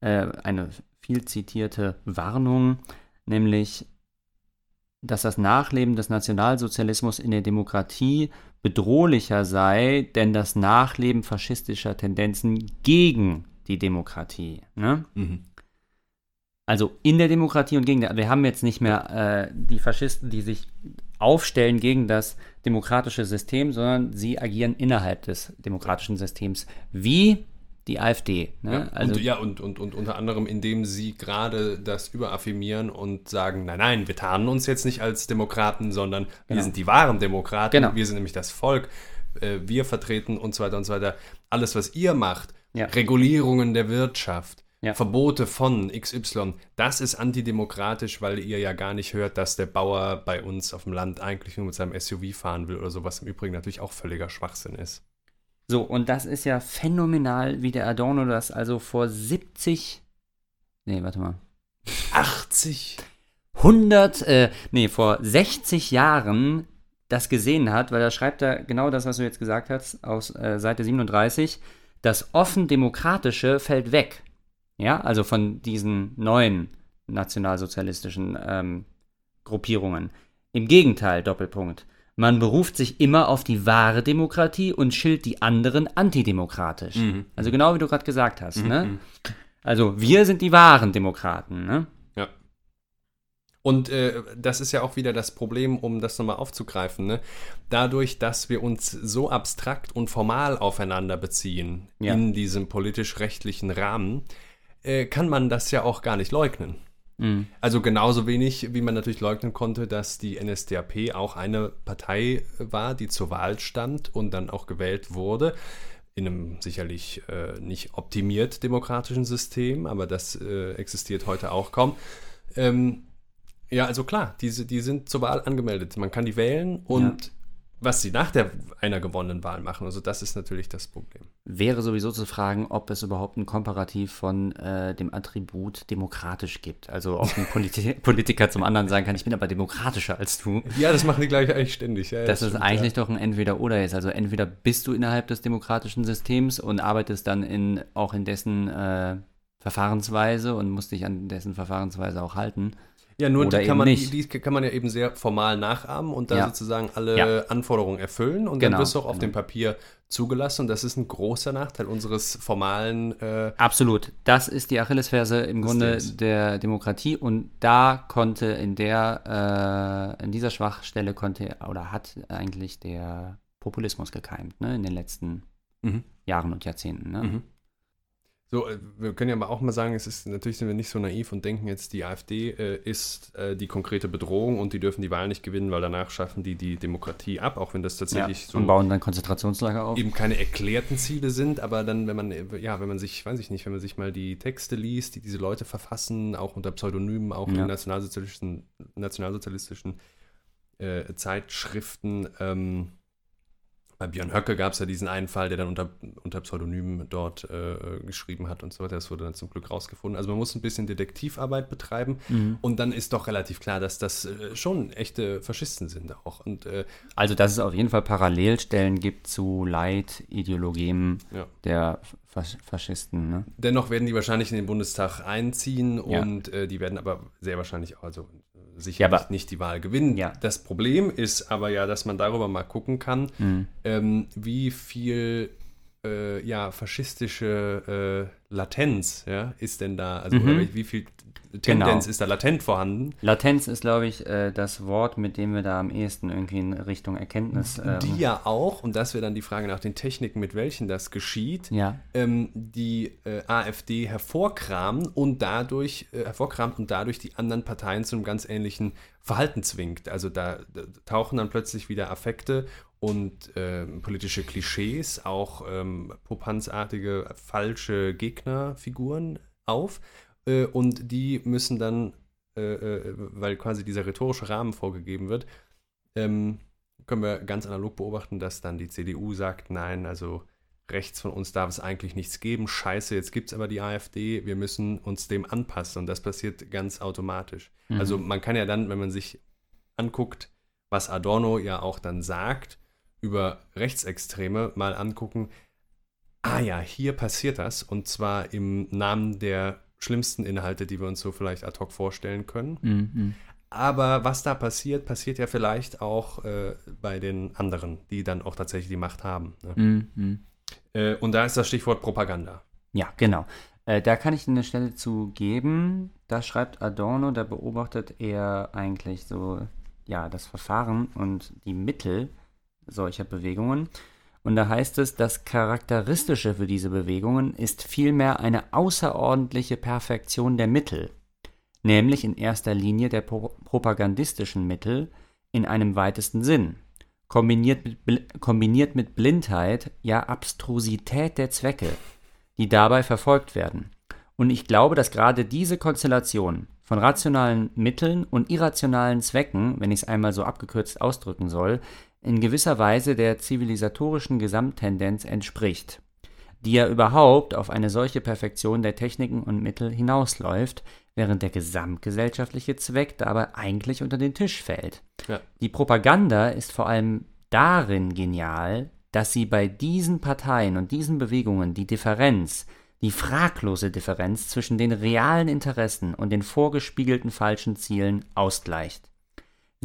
S3: äh, eine viel zitierte Warnung, nämlich, dass das Nachleben des Nationalsozialismus in der Demokratie bedrohlicher sei, denn das Nachleben faschistischer Tendenzen gegen die Demokratie. Ne?
S2: Mhm.
S3: Also in der Demokratie und gegen der. Wir haben jetzt nicht mehr äh, die Faschisten, die sich aufstellen gegen das demokratische System, sondern sie agieren innerhalb des demokratischen Systems, wie die AfD. Ne?
S2: Ja,
S3: also,
S2: und, ja und, und, und unter anderem, indem sie gerade das überaffirmieren und sagen, nein, nein, wir tarnen uns jetzt nicht als Demokraten, sondern wir
S3: Genau.
S2: sind die wahren Demokraten,
S3: Genau.
S2: wir sind nämlich das Volk, äh, wir vertreten und so weiter und so weiter. Alles, was ihr macht,
S3: Ja.
S2: Regulierungen der Wirtschaft,
S3: Ja.
S2: Verbote von XY, das ist antidemokratisch, weil ihr ja gar nicht hört, dass der Bauer bei uns auf dem Land eigentlich nur mit seinem SUV fahren will oder so, was im Übrigen natürlich auch völliger Schwachsinn ist.
S3: So, und das ist ja phänomenal, wie der Adorno das also vor 70. Nee, warte mal.
S2: 80?
S3: 100, äh, nee, vor 60 Jahren das gesehen hat, weil da schreibt er genau das, was du jetzt gesagt hast, aus äh, Seite 37. Das offen Demokratische fällt weg. Ja, also von diesen neuen nationalsozialistischen ähm, Gruppierungen. Im Gegenteil, Doppelpunkt. Man beruft sich immer auf die wahre Demokratie und schilt die anderen antidemokratisch. Also genau wie du gerade gesagt hast. Ne? Also wir sind die wahren Demokraten. Ne?
S2: Ja. Und äh, das ist ja auch wieder das Problem, um das nochmal aufzugreifen. Ne? Dadurch, dass wir uns so abstrakt und formal aufeinander beziehen
S3: Ja.
S2: in diesem politisch-rechtlichen Rahmen, äh, kann man das ja auch gar nicht leugnen.
S3: Mhm.
S2: Also genauso wenig, wie man natürlich leugnen konnte, dass die NSDAP auch eine Partei war, die zur Wahl stand und dann auch gewählt wurde. In einem sicherlich äh, nicht optimiert demokratischen System, aber das äh, existiert heute auch kaum. Ähm, Ja, also klar, diese, die sind zur Wahl angemeldet. Man kann die wählen und was sie nach der einer gewonnenen Wahl machen. Also das ist natürlich das Problem.
S3: Wäre sowieso zu fragen, ob es überhaupt ein Komparativ von äh, dem Attribut demokratisch gibt. Also ob ein Politi Politiker zum anderen sagen kann, ich bin aber demokratischer als du.
S2: Ja, das machen die gleich eigentlich ständig. Ja,
S3: Das ist
S2: stimmt,
S3: eigentlich doch ein Entweder-Oder ist. Also entweder bist du innerhalb des demokratischen Systems und arbeitest dann in, auch in dessen äh, Verfahrensweise und musst dich an dessen Verfahrensweise auch halten.
S2: Ja, nur die kann, man,
S3: nicht.
S2: die kann man ja eben sehr formal nachahmen und da
S3: Ja.
S2: sozusagen alle
S3: Ja.
S2: Anforderungen erfüllen und
S3: Genau,
S2: dann wirst du auch auf
S3: genau.
S2: dem Papier zugelassen und das ist ein großer Nachteil unseres formalen äh,
S3: Absolut. Das ist die Achillesferse im Grunde
S2: Systems.
S3: der Demokratie und da konnte in der, äh, in dieser Schwachstelle konnte oder hat eigentlich der Populismus gekeimt, ne, in den letzten
S2: Mhm.
S3: Jahren und Jahrzehnten. Ne?
S2: Mhm. So, äh, wir können ja aber auch mal sagen, es ist natürlich sind wir nicht so naiv und denken jetzt, die AfD äh, ist äh, die konkrete Bedrohung und die dürfen die Wahl nicht gewinnen, weil danach schaffen die die Demokratie ab, auch wenn das
S3: Ja.
S2: tatsächlich so
S3: Und bauen dann Konzentrationslager auf.
S2: eben keine erklärten Ziele sind, aber dann, wenn man, äh, ja, wenn man sich, weiß ich nicht, wenn man sich mal die Texte liest, die diese Leute verfassen, auch unter Pseudonymen, auch
S3: Ja.
S2: in nationalsozialistischen, nationalsozialistischen äh, Zeitschriften, ähm, bei Björn Höcke gab es ja diesen einen Fall, der dann unter, unter Pseudonym dort äh, geschrieben hat und so weiter. Das wurde dann zum Glück rausgefunden. Also man muss ein bisschen Detektivarbeit betreiben
S3: Mhm.
S2: und dann ist doch relativ klar, dass das äh, schon echte Faschisten sind auch. Und äh,
S3: Also, dass es auf jeden Fall Parallelstellen gibt zu Leitideologien
S2: ja.
S3: der Fas Faschisten. Ne?
S2: Dennoch werden die wahrscheinlich in den Bundestag einziehen
S3: Ja.
S2: und äh, die werden aber sehr wahrscheinlich auch, also äh, sicher
S3: Ja, aber-
S2: nicht die Wahl gewinnen.
S3: Ja.
S2: Das Problem ist aber ja, dass man darüber mal gucken kann,
S3: Mhm.
S2: ähm, wie viel äh, ja, faschistische äh, Latenz ja, ist denn da, also
S3: Mhm.
S2: wie viel Tendenz
S3: Genau.
S2: ist da latent vorhanden.
S3: Latenz ist, glaube ich, äh, das Wort, mit dem wir da am ehesten irgendwie in Richtung Erkenntnis. Äh,
S2: Die ja auch, und das wäre dann die Frage nach den Techniken, mit welchen das geschieht,
S3: ja.
S2: ähm, die äh, AfD hervorkramen und dadurch äh, hervorkramt und dadurch die anderen Parteien zu einem ganz ähnlichen Verhalten zwingt. Also da, da tauchen dann plötzlich wieder Affekte und ähm, politische Klischees, auch ähm, popanzartige falsche Gegnerfiguren auf äh, und die müssen dann, äh, äh, weil quasi dieser rhetorische Rahmen vorgegeben wird, ähm, können wir ganz analog beobachten, dass dann die CDU sagt, nein, also rechts von uns darf es eigentlich nichts geben. Scheiße, jetzt gibt es aber die AfD, wir müssen uns dem anpassen und das passiert ganz automatisch.
S3: Mhm.
S2: Also man kann ja dann, wenn man sich anguckt, was Adorno ja auch dann sagt über Rechtsextreme, mal angucken, ah ja, hier passiert das und zwar im Namen der schlimmsten Inhalte, die wir uns so vielleicht ad hoc vorstellen können.
S3: Mhm.
S2: Aber was da passiert, passiert ja vielleicht auch äh, bei den anderen, die dann auch tatsächlich die Macht haben. Ne?
S3: Mhm. Mhm.
S2: Äh, und da ist das Stichwort Propaganda.
S3: Ja, genau. Äh, da kann ich eine Stelle zu geben. Da schreibt Adorno, da beobachtet er eigentlich so, ja, das Verfahren und die Mittel solcher Bewegungen. Und da heißt es, das Charakteristische für diese Bewegungen ist vielmehr eine außerordentliche Perfektion der Mittel, nämlich in erster Linie der pro propagandistischen Mittel in einem weitesten Sinn, kombiniert mit, kombiniert mit Blindheit, ja Abstrusität der Zwecke, die dabei verfolgt werden. Und ich glaube, dass gerade diese Konstellation von rationalen Mitteln und irrationalen Zwecken, wenn ich es einmal so abgekürzt ausdrücken soll, in gewisser Weise der zivilisatorischen Gesamttendenz entspricht, die ja überhaupt auf eine solche Perfektion der Techniken und Mittel hinausläuft, während der gesamtgesellschaftliche Zweck dabei eigentlich unter den Tisch fällt.
S2: Ja.
S3: Die Propaganda ist vor allem darin genial, dass sie bei diesen Parteien und diesen Bewegungen die Differenz, die fraglose Differenz zwischen den realen Interessen und den vorgespiegelten falschen Zielen ausgleicht.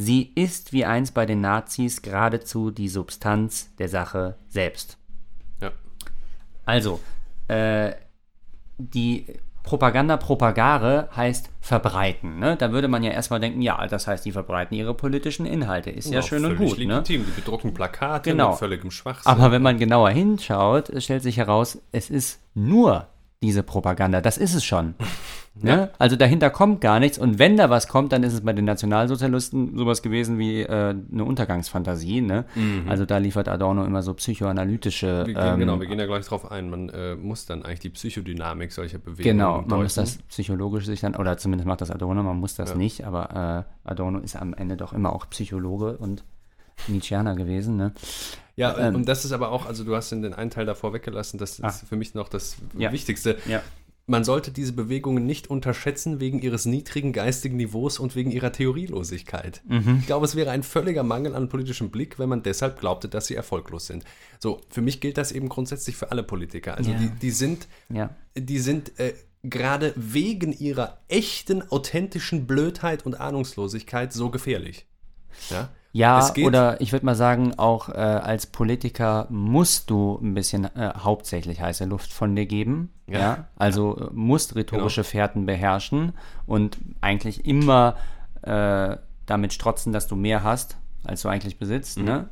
S3: Sie ist wie einst bei den Nazis geradezu die Substanz der Sache selbst.
S2: Ja.
S3: Also, äh, die Propaganda propagare heißt verbreiten. Ne? Da würde man ja erstmal denken, ja, das heißt, die verbreiten ihre politischen Inhalte. Ist ja, schön und gut. Ne?
S2: legitim. Die bedrucken Plakate
S3: Genau.
S2: mit völligem Schwachsinn.
S3: Aber wenn man genauer hinschaut, stellt sich heraus, es ist nur diese Propaganda. Das ist es schon. Ne? Also dahinter kommt gar nichts. Und wenn da was kommt, dann ist es bei den Nationalsozialisten sowas gewesen wie äh, eine Untergangsfantasie. Ne?
S2: Mhm.
S3: Also da liefert Adorno immer so psychoanalytische.
S2: Wir gehen,
S3: ähm,
S2: genau, wir gehen ja gleich drauf ein. Man äh, muss dann eigentlich die Psychodynamik solcher Bewegungen
S3: Genau, man
S2: deuten.
S3: muss das psychologisch sich dann, oder zumindest macht das Adorno, man muss das
S2: Ja.
S3: nicht, aber äh, Adorno ist am Ende doch immer auch Psychologe und Nietzscheaner gewesen. Ne?
S2: Ja,
S3: Ähm.
S2: und das ist aber auch, also du hast den einen Teil davor weggelassen, das ist
S3: Ah.
S2: für mich noch das
S3: Ja.
S2: Wichtigste.
S3: Ja.
S2: Man sollte diese Bewegungen nicht unterschätzen wegen ihres niedrigen geistigen Niveaus und wegen ihrer Theorielosigkeit.
S3: Mhm.
S2: Ich glaube, es wäre ein völliger Mangel an politischem Blick, wenn man deshalb glaubte, dass sie erfolglos sind. So, für mich gilt das eben grundsätzlich für alle Politiker. Also
S3: Ja.
S2: die, die sind, die sind äh, gerade wegen ihrer echten, authentischen Blödheit und Ahnungslosigkeit so gefährlich. Ja,
S3: Ja, oder ich würde mal sagen, auch äh, als Politiker musst du ein bisschen äh, hauptsächlich heiße Luft von dir geben. Ja.
S2: Ja.
S3: Also äh, musst rhetorische Fährten beherrschen und eigentlich immer äh, damit strotzen, dass du mehr hast, als du eigentlich besitzt. Ne?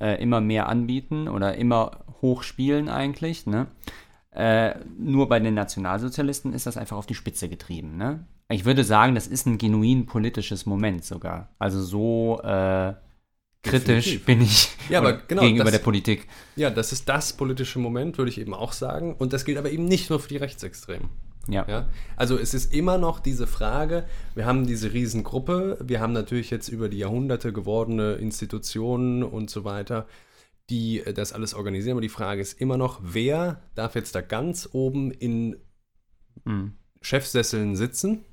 S3: Äh, immer mehr anbieten oder immer hochspielen eigentlich. Ne? Äh, nur bei den Nationalsozialisten ist das einfach auf die Spitze getrieben. Ne? Ich würde sagen, das ist ein genuin politisches Moment sogar. Also so äh, kritisch
S2: Definitiv.
S3: bin ich
S2: Ja, genau,
S3: gegenüber
S2: das-
S3: der Politik.
S2: Ja, das ist das politische Moment, würde ich eben auch sagen. Und das gilt aber eben nicht nur für die Rechtsextremen.
S3: Ja.
S2: Ja? Also es ist immer noch diese Frage, wir haben diese Riesengruppe, wir haben natürlich jetzt über die Jahrhunderte gewordene Institutionen und so weiter, die äh, das alles organisieren. Aber die Frage ist immer noch, wer darf jetzt da ganz oben in
S3: Hm.
S2: Chefsesseln sitzen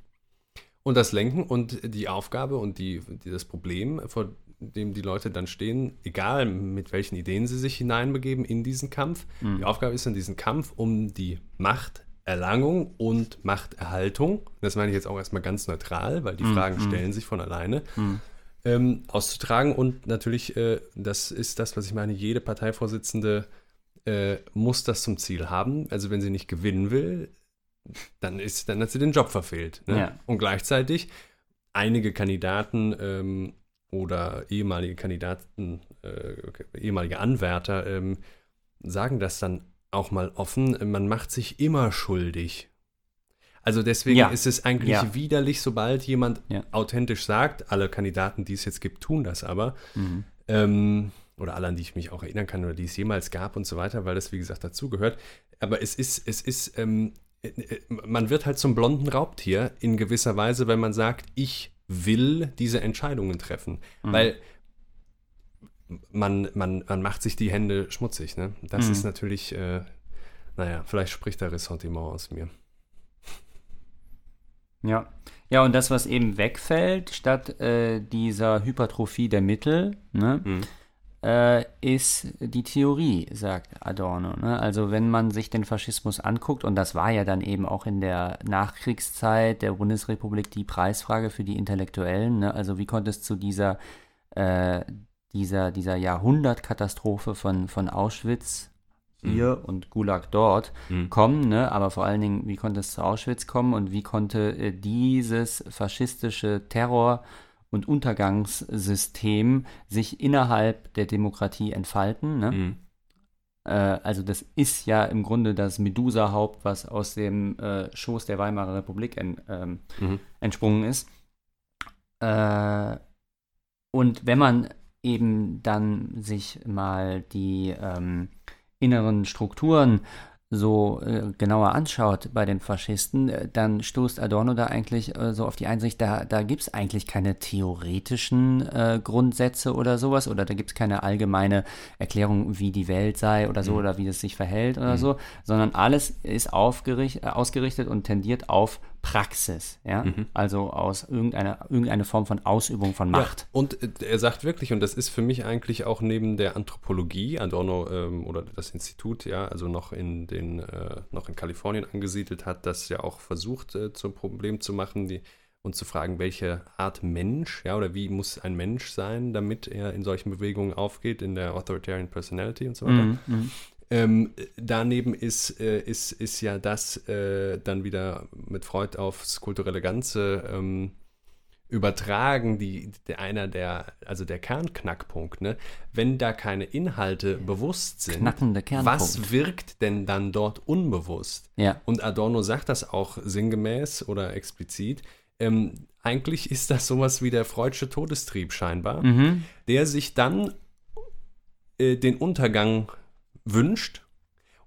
S2: und das lenken und die Aufgabe und die, die, das Problem, vor dem die Leute dann stehen, egal mit welchen Ideen sie sich hineinbegeben in diesen Kampf, die Aufgabe ist dann diesen Kampf um die Machterlangung und Machterhaltung, das meine ich jetzt auch erstmal ganz neutral, weil die Fragen stellen sich von alleine, ähm, auszutragen und natürlich, äh, das ist das, was ich meine, jede Parteivorsitzende äh, muss das zum Ziel haben. Also wenn sie nicht gewinnen will, dann ist, dann hat sie den Job verfehlt. Ne?
S3: Ja.
S2: Und gleichzeitig einige Kandidaten ähm, oder ehemalige Kandidaten, äh, ehemalige Anwärter ähm, sagen das dann auch mal offen. Man macht sich immer schuldig. Also deswegen
S3: Ja.
S2: ist es eigentlich
S3: Ja.
S2: widerlich, sobald jemand authentisch sagt, alle Kandidaten, die es jetzt gibt, tun das aber.
S3: Mhm.
S2: Ähm, oder alle, an die ich mich auch erinnern kann oder die es jemals gab und so weiter, weil das, wie gesagt, dazugehört. Aber es ist, es ist, ähm, äh, äh, man wird halt zum blonden Raubtier in gewisser Weise, wenn man sagt, ich will diese Entscheidungen treffen. Weil man, man, man macht sich die Hände schmutzig. Ne? Das
S3: Mhm.
S2: ist natürlich, äh, naja, vielleicht spricht da Ressentiment aus mir.
S3: Ja. Ja, und das, was eben wegfällt, statt äh, dieser Hypertrophie der Mittel, ne,
S2: Mhm.
S3: Äh, ist die Theorie, sagt Adorno. Ne? Also wenn man sich den Faschismus anguckt, und das war ja dann eben auch in der Nachkriegszeit der Bundesrepublik die Preisfrage für die Intellektuellen, ne? also wie konnte es zu dieser, äh, dieser, dieser Jahrhundertkatastrophe von, von Auschwitz hier und Gulag dort
S2: Mhm.
S3: kommen, ne? aber vor allen Dingen, wie konnte es zu Auschwitz kommen und wie konnte äh, dieses faschistische Terror- und Untergangssystem sich innerhalb der Demokratie entfalten. Ne?
S2: Mhm.
S3: Äh, also das ist ja im Grunde das Medusa-Haupt, was aus dem äh, Schoß der Weimarer Republik en, ähm,
S2: Mhm.
S3: entsprungen ist. Äh, und wenn man eben dann sich mal die ähm, inneren Strukturen so äh, genauer anschaut bei den Faschisten, äh, dann stoßt Adorno da eigentlich äh, so auf die Einsicht, da, da gibt es eigentlich keine theoretischen äh, Grundsätze oder sowas oder da gibt es keine allgemeine Erklärung, wie die Welt sei oder so
S2: Mhm.
S3: oder wie es sich verhält oder so, sondern alles ist aufgericht, äh, ausgerichtet und tendiert auf Praxis, ja,
S2: Mhm.
S3: also aus irgendeiner, irgendeine Form von Ausübung von Macht.
S2: Ja, und äh, er sagt wirklich, und das ist für mich eigentlich auch neben der Anthropologie, Adorno ähm, oder das Institut, ja, also noch in den, äh, noch in Kalifornien angesiedelt hat, das ja auch versucht äh, zum Problem zu machen, die, und zu fragen, welche Art Mensch, ja, oder wie muss ein Mensch sein, damit er in solchen Bewegungen aufgeht, in der Authoritarian Personality und so weiter.
S3: Mhm, mhm.
S2: Ähm, daneben ist, äh, ist, ist ja das äh, dann wieder mit Freud aufs kulturelle Ganze ähm, übertragen, die, der, einer der, also der Kernknackpunkt, ne? wenn da keine Inhalte bewusst sind,
S3: Knackende Kernpunkt.
S2: was wirkt denn dann dort unbewusst?
S3: Ja.
S2: Und Adorno sagt das auch sinngemäß oder explizit. Ähm, eigentlich ist das sowas wie der Freudsche Todestrieb scheinbar,
S3: Mhm.
S2: der sich dann äh, den Untergang wünscht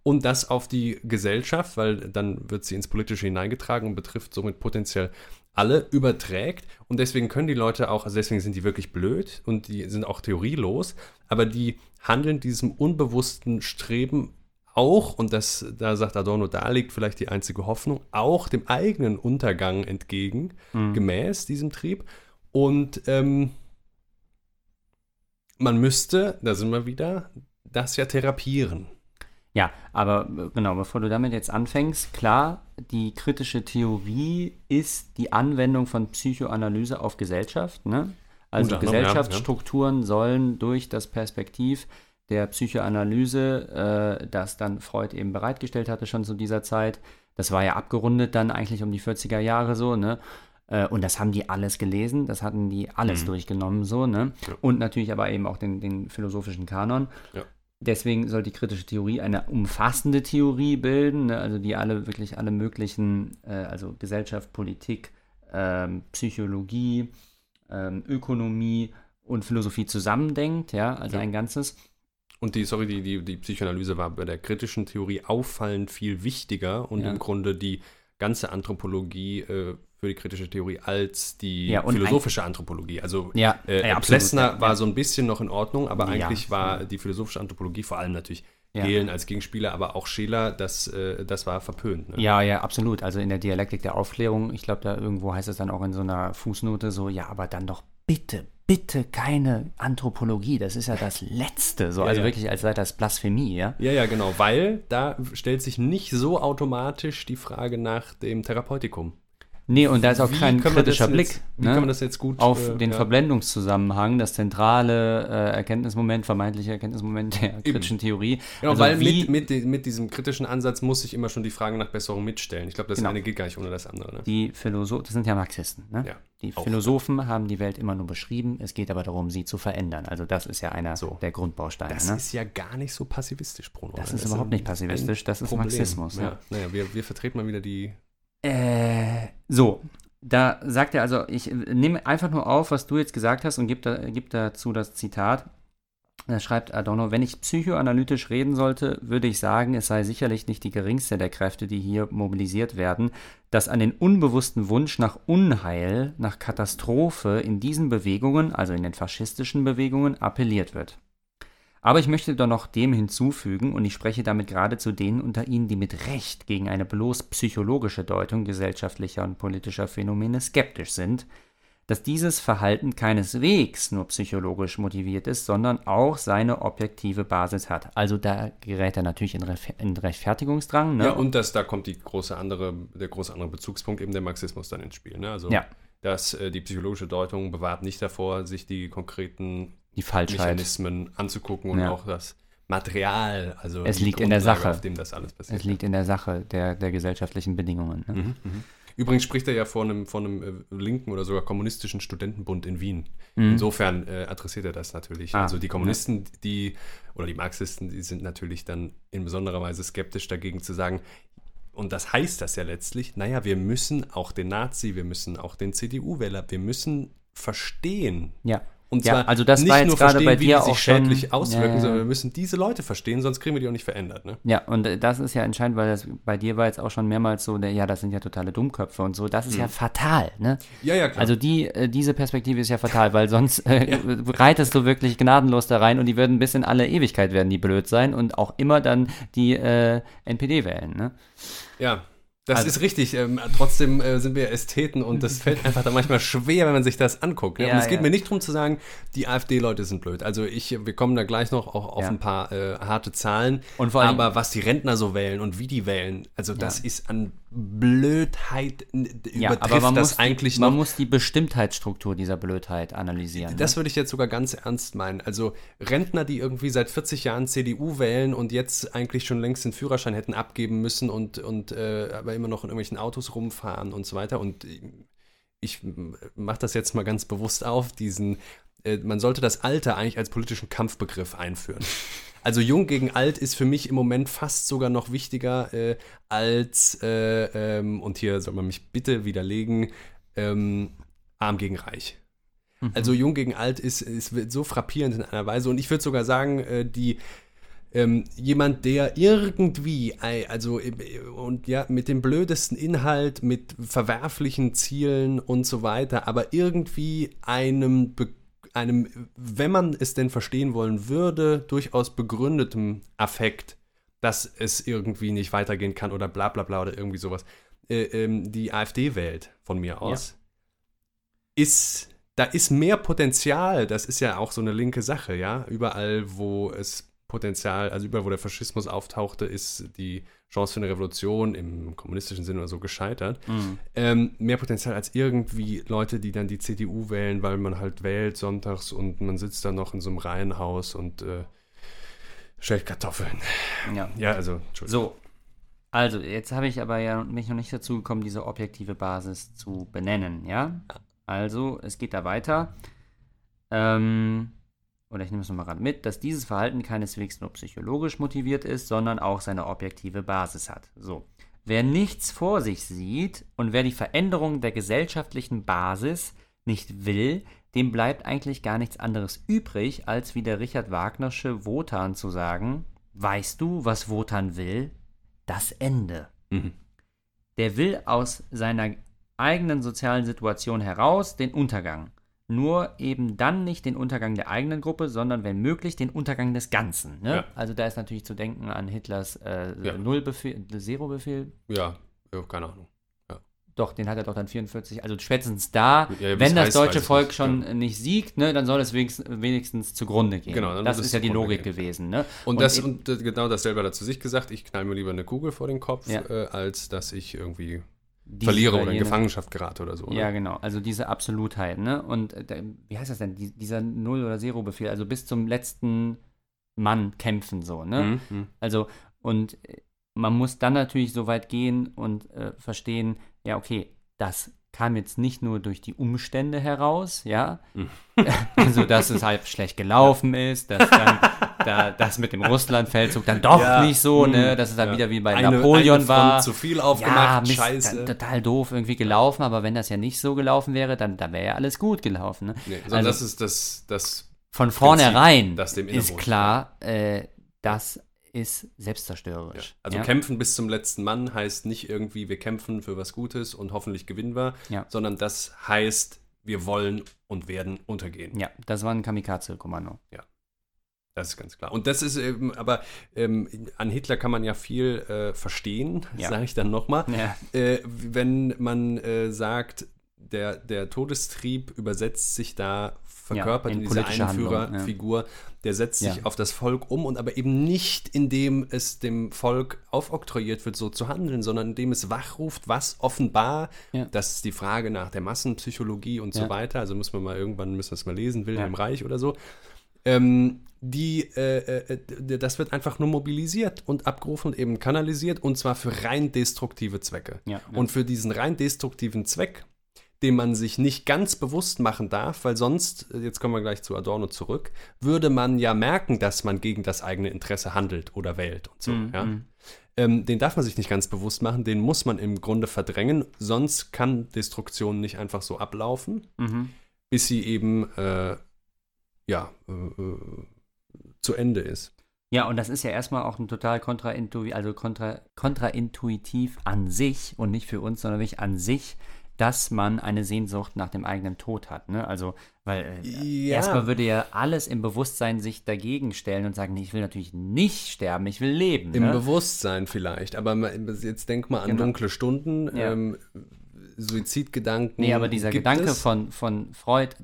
S2: und das auf die Gesellschaft, weil dann wird sie ins Politische hineingetragen und betrifft somit potenziell alle, überträgt. Und deswegen können die Leute auch, also deswegen sind die wirklich blöd und die sind auch theorielos, aber die handeln diesem unbewussten Streben auch, und das, da sagt Adorno, da liegt vielleicht die einzige Hoffnung, auch dem eigenen Untergang entgegen, gemäß diesem Trieb. Und ähm, man müsste, da sind wir wieder, das ja therapieren.
S3: Ja, aber äh, genau, bevor du damit jetzt anfängst, klar, die kritische Theorie ist die Anwendung von Psychoanalyse auf Gesellschaft. Ne? Also
S2: Unter anderem, ja,
S3: Gesellschaftsstrukturen sollen durch das Perspektiv der Psychoanalyse, äh, das dann Freud eben bereitgestellt hatte schon zu dieser Zeit, das war ja abgerundet dann eigentlich um die 40er Jahre so, ne? Äh, Und das haben die alles gelesen, das hatten die alles durchgenommen so, ne?
S2: Mhm. Ja.
S3: Und natürlich aber eben auch den, den philosophischen Kanon.
S2: Ja.
S3: Deswegen soll die kritische Theorie eine umfassende Theorie bilden, ne? also die alle wirklich alle möglichen, äh, also Gesellschaft, Politik, ähm, Psychologie, ähm, Ökonomie und Philosophie zusammendenkt, ja, also
S2: Ja.
S3: ein Ganzes.
S2: Und die, sorry, die, die, die Psychoanalyse war bei der kritischen Theorie auffallend viel wichtiger und
S3: Ja.
S2: im Grunde die ganze Anthropologie äh, für die kritische Theorie als die
S3: Ja,
S2: philosophische Anthropologie. Also
S3: Ja,
S2: äh,
S3: ja,
S2: Plessner war so ein bisschen noch in Ordnung, aber eigentlich war die philosophische Anthropologie vor allem natürlich
S3: Ja.
S2: Gehlen als Gegenspieler, aber auch Scheler, das, äh, das war verpönt. Ne?
S3: Ja, ja, absolut. Also in der Dialektik der Aufklärung, ich glaube, da irgendwo heißt es dann auch in so einer Fußnote so, ja, aber dann doch bitte, bitte keine Anthropologie. Das ist ja das Letzte. So,
S2: Ja,
S3: also
S2: ja.
S3: wirklich, als sei das Blasphemie, ja.
S2: Ja, ja, genau, weil da stellt sich nicht so automatisch die Frage nach dem Therapeutikum.
S3: Nee, und da ist auch
S2: Wie
S3: kein
S2: das
S3: kritischer
S2: jetzt-
S3: Blick
S2: wie
S3: ne,
S2: kann man das jetzt gut,
S3: auf
S2: äh,
S3: den
S2: ja.
S3: Verblendungszusammenhang, das zentrale äh, Erkenntnismoment, vermeintliche Erkenntnismoment der kritischen Theorie.
S2: Genau,
S3: also
S2: weil mit, mit, mit diesem kritischen Ansatz muss ich immer schon die Frage nach Besserung mitstellen. Ich glaube, das
S3: Genau.
S2: eine geht gar nicht ohne das andere. Ne?
S3: die Philosophen, das sind ja Marxisten, ne?
S2: Ja,
S3: die
S2: auch.
S3: Philosophen haben die Welt immer nur beschrieben, es geht aber darum, sie zu verändern. Also das ist ja einer
S2: So.
S3: der Grundbausteine.
S2: Das
S3: ne?
S2: ist ja gar nicht so passivistisch, Bruno.
S3: Das
S2: ne?
S3: ist überhaupt
S2: ein-
S3: nicht passivistisch, das ist
S2: Problem.
S3: Marxismus. Ja.
S2: Naja, wir, wir vertreten mal wieder die.
S3: Äh, so, da sagt er also, ich nehme einfach nur auf, was du jetzt gesagt hast und gebe da, gib dazu das Zitat. Da schreibt Adorno, wenn ich psychoanalytisch reden sollte, würde ich sagen, es sei sicherlich nicht die geringste der Kräfte, die hier mobilisiert werden, dass an den unbewussten Wunsch nach Unheil, nach Katastrophe in diesen Bewegungen, also in den faschistischen Bewegungen, appelliert wird. Aber ich möchte doch noch dem hinzufügen, und ich spreche damit gerade zu denen unter Ihnen, die mit Recht gegen eine bloß psychologische Deutung gesellschaftlicher und politischer Phänomene skeptisch sind, dass dieses Verhalten keineswegs nur psychologisch motiviert ist, sondern auch seine objektive Basis hat. Also da gerät er natürlich in, Ref in Rechtfertigungsdrang. Ne?
S2: Ja, und das, da kommt große andere, der große andere Bezugspunkt, eben der Marxismus dann ins Spiel. Ne? Also,
S3: Ja.
S2: dass äh, die psychologische Deutung bewahrt nicht davor, sich die konkreten
S3: die Falschheit.
S2: Mechanismen anzugucken und
S3: Ja.
S2: auch das Material, also
S3: Es liegt in der
S2: Grundlage,
S3: Sache.
S2: auf dem das alles passiert.
S3: Es liegt in der Sache der, der gesellschaftlichen Bedingungen. Ne?
S2: Mhm, mhm. Übrigens spricht er ja von einem, von einem äh, linken oder sogar kommunistischen Studentenbund in Wien.
S3: Mhm.
S2: Insofern äh, adressiert er das natürlich.
S3: Ah,
S2: also die Kommunisten, die oder die Marxisten, die sind natürlich dann in besonderer Weise skeptisch dagegen zu sagen, und das heißt das ja letztlich, naja, wir müssen auch den Nazi, wir müssen auch den CDU-Wähler, wir müssen verstehen.
S3: Ja.
S2: Und
S3: Ja,
S2: zwar
S3: also das
S2: nicht
S3: war jetzt
S2: nur
S3: gerade
S2: verstehen,
S3: bei
S2: wie
S3: dir
S2: die sich
S3: auch schon-
S2: schädlich auswirken,
S3: Ja, ja.
S2: sondern wir müssen diese Leute verstehen, sonst kriegen wir die auch nicht verändert. Ne?
S3: Ja, und äh, das ist ja entscheidend, weil das bei dir war jetzt auch schon mehrmals so, der, ja, das sind ja totale Dummköpfe und so. Das ist ja fatal, ne?
S2: Ja, ja, klar.
S3: Also die, äh, diese Perspektive ist ja fatal, weil sonst äh, reitest du wirklich gnadenlos da rein und die würden bis in alle Ewigkeit werden die blöd sein und auch immer dann die äh, NPD wählen, ne?
S2: Ja, das
S3: Also-
S2: ist richtig. Ähm, trotzdem äh, sind wir Ästheten und das fällt einfach dann manchmal schwer, wenn man sich das anguckt. Ne?
S3: Ja,
S2: und es geht
S3: ja.
S2: mir nicht darum zu sagen, die AfD-Leute sind blöd. Also ich, wir kommen da gleich noch auch auf
S3: Ja.
S2: ein paar äh, harte Zahlen.
S3: Und vor allem-
S2: aber was die Rentner so wählen und wie die wählen, also das ist an Blödheit n-
S3: Ja,
S2: übertrifft
S3: aber man,
S2: das
S3: muss,
S2: eigentlich
S3: die, man
S2: noch.
S3: muss die Bestimmtheitsstruktur dieser Blödheit analysieren.
S2: Das
S3: ne?
S2: würde ich jetzt sogar ganz ernst meinen. Also Rentner, die irgendwie seit 40 Jahren CDU wählen und jetzt eigentlich schon längst den Führerschein hätten abgeben müssen und, und äh, aber immer noch in irgendwelchen Autos rumfahren und so weiter. Und ich mache das jetzt mal ganz bewusst auf, diesen, äh, man sollte das Alter eigentlich als politischen Kampfbegriff einführen. Also jung gegen alt ist für mich im Moment fast sogar noch wichtiger äh, als, äh, ähm, und hier soll man mich bitte widerlegen, ähm, arm gegen reich. Mhm. Also jung gegen alt ist, ist so frappierend in einer Weise. Und ich würde sogar sagen, äh, die ähm, jemand, der irgendwie, also und ja, mit dem blödesten Inhalt, mit verwerflichen Zielen und so weiter, aber irgendwie einem, einem, wenn man es denn verstehen wollen würde, durchaus begründetem Affekt, dass es irgendwie nicht weitergehen kann oder bla bla bla oder irgendwie sowas, äh, ähm, die AfD wählt, von mir aus, ja. ist da ist mehr Potenzial, das ist ja auch so eine linke Sache, ja. Überall, wo es Potenzial, also überall, wo der Faschismus auftauchte, ist die Chance für eine Revolution im kommunistischen Sinne oder so gescheitert. Mhm. Ähm, mehr Potenzial als irgendwie Leute, die dann die CDU wählen, weil man halt wählt sonntags und man sitzt dann noch in so einem Reihenhaus und äh, stellt Kartoffeln.
S3: Ja.
S2: ja, also,
S3: So, also, jetzt habe ich aber ja mich noch nicht dazu gekommen, diese objektive Basis zu benennen, ja? Also, es geht da weiter. Ähm, oder ich nehme es nochmal gerade mit, dass dieses Verhalten keineswegs nur psychologisch motiviert ist, sondern auch seine objektive Basis hat. So. Wer nichts vor sich sieht und wer die Veränderung der gesellschaftlichen Basis nicht will, dem bleibt eigentlich gar nichts anderes übrig, als wie der Richard Wagnersche Wotan zu sagen, weißt du, was Wotan will? Das Ende. Mhm. Der will aus seiner eigenen sozialen Situation heraus den Untergang nur eben dann nicht den Untergang der eigenen Gruppe, sondern wenn möglich den Untergang des Ganzen. Ne? Ja. Also da ist natürlich zu denken an Hitlers äh, ja. Nullbefehl, Zero-Befehl.
S2: Ja, ja, keine Ahnung.
S3: Doch, den hat er doch dann 44. Also spätestens da, ja, wenn das heißt, deutsche Volk nicht. schon ja. nicht siegt, ne, dann soll es wenigstens, wenigstens zugrunde gehen. Genau, das ist ja die Logik gehen. gewesen. Ne?
S2: Und, und, das, und genau dasselbe hat er zu sich gesagt, ich knall mir lieber eine Kugel vor den Kopf, ja. äh, als dass ich irgendwie verliere oder in Gefangenschaft gerate oder so.
S3: Ne? Ja, genau. Also diese Absolutheit, ne? Und äh, wie heißt das denn? Die, dieser Null- oder Zero-Befehl, also bis zum letzten Mann kämpfen, so, ne? Mhm. Also, und äh, man muss dann natürlich so weit gehen und äh, verstehen, ja, okay, das kam jetzt nicht nur durch die Umstände heraus, ja, mhm. also dass es halt schlecht gelaufen ist, dass dann da, das mit dem Russlandfeldzug dann doch ja, nicht so, ne, mhm. dass es dann ja. wieder wie bei eine, Napoleon eine war.
S2: zu viel aufgemacht, ja,
S3: scheiße. total doof irgendwie gelaufen, aber wenn das ja nicht so gelaufen wäre, dann, dann wäre ja alles gut gelaufen. Ne?
S2: Nee, also, das ist das, das
S3: von vornherein ist klar, äh, das ist selbstzerstörerisch.
S2: Ja. Also ja? kämpfen bis zum letzten Mann heißt nicht irgendwie, wir kämpfen für was Gutes und hoffentlich gewinnen wir, ja. sondern das heißt, wir wollen und werden untergehen.
S3: Ja, das war ein Kamikaze-Kommando.
S2: Ja. Das ist ganz klar. Und das ist eben, aber ähm, an Hitler kann man ja viel äh, verstehen, sage ich dann nochmal. Äh, wenn man äh, sagt, der, der Todestrieb übersetzt sich da verkörpert ja, in, in dieser Einführerfigur, ja. der setzt sich ja. auf das Volk um und aber eben nicht, indem es dem Volk aufoktroyiert wird, so zu handeln, sondern indem es wachruft, was offenbar, das ist die Frage nach der Massenpsychologie und so weiter, also muss man mal irgendwann, müssen wir es mal lesen, Wilhelm Reich oder so, ähm, die, äh, äh, das wird einfach nur mobilisiert und abgerufen und eben kanalisiert und zwar für rein destruktive Zwecke. Ja, ja. Und für diesen rein destruktiven Zweck den man sich nicht ganz bewusst machen darf, weil sonst, jetzt kommen wir gleich zu Adorno zurück, würde man ja merken, dass man gegen das eigene Interesse handelt oder wählt und so. Mm, ja? Mm. Ähm, den darf man sich nicht ganz bewusst machen, den muss man im Grunde verdrängen, sonst kann Destruktion nicht einfach so ablaufen, mhm. bis sie eben äh, ja, äh, äh zu Ende ist.
S3: Ja, und das ist ja erstmal auch ein total kontraintuitiv, also kontra, kontraintuitiv an sich und nicht für uns, sondern wirklich an sich dass man eine Sehnsucht nach dem eigenen Tod hat. Ne? Also, weil äh, ja. erstmal würde ja alles im Bewusstsein sich dagegen stellen und sagen, nee, ich will natürlich nicht sterben, ich will leben.
S2: Im ne? Bewusstsein vielleicht, aber jetzt denk mal an genau. dunkle Stunden, ja. ähm, Suizidgedanken.
S3: Nee, aber dieser Gedanke es? von, von Freud,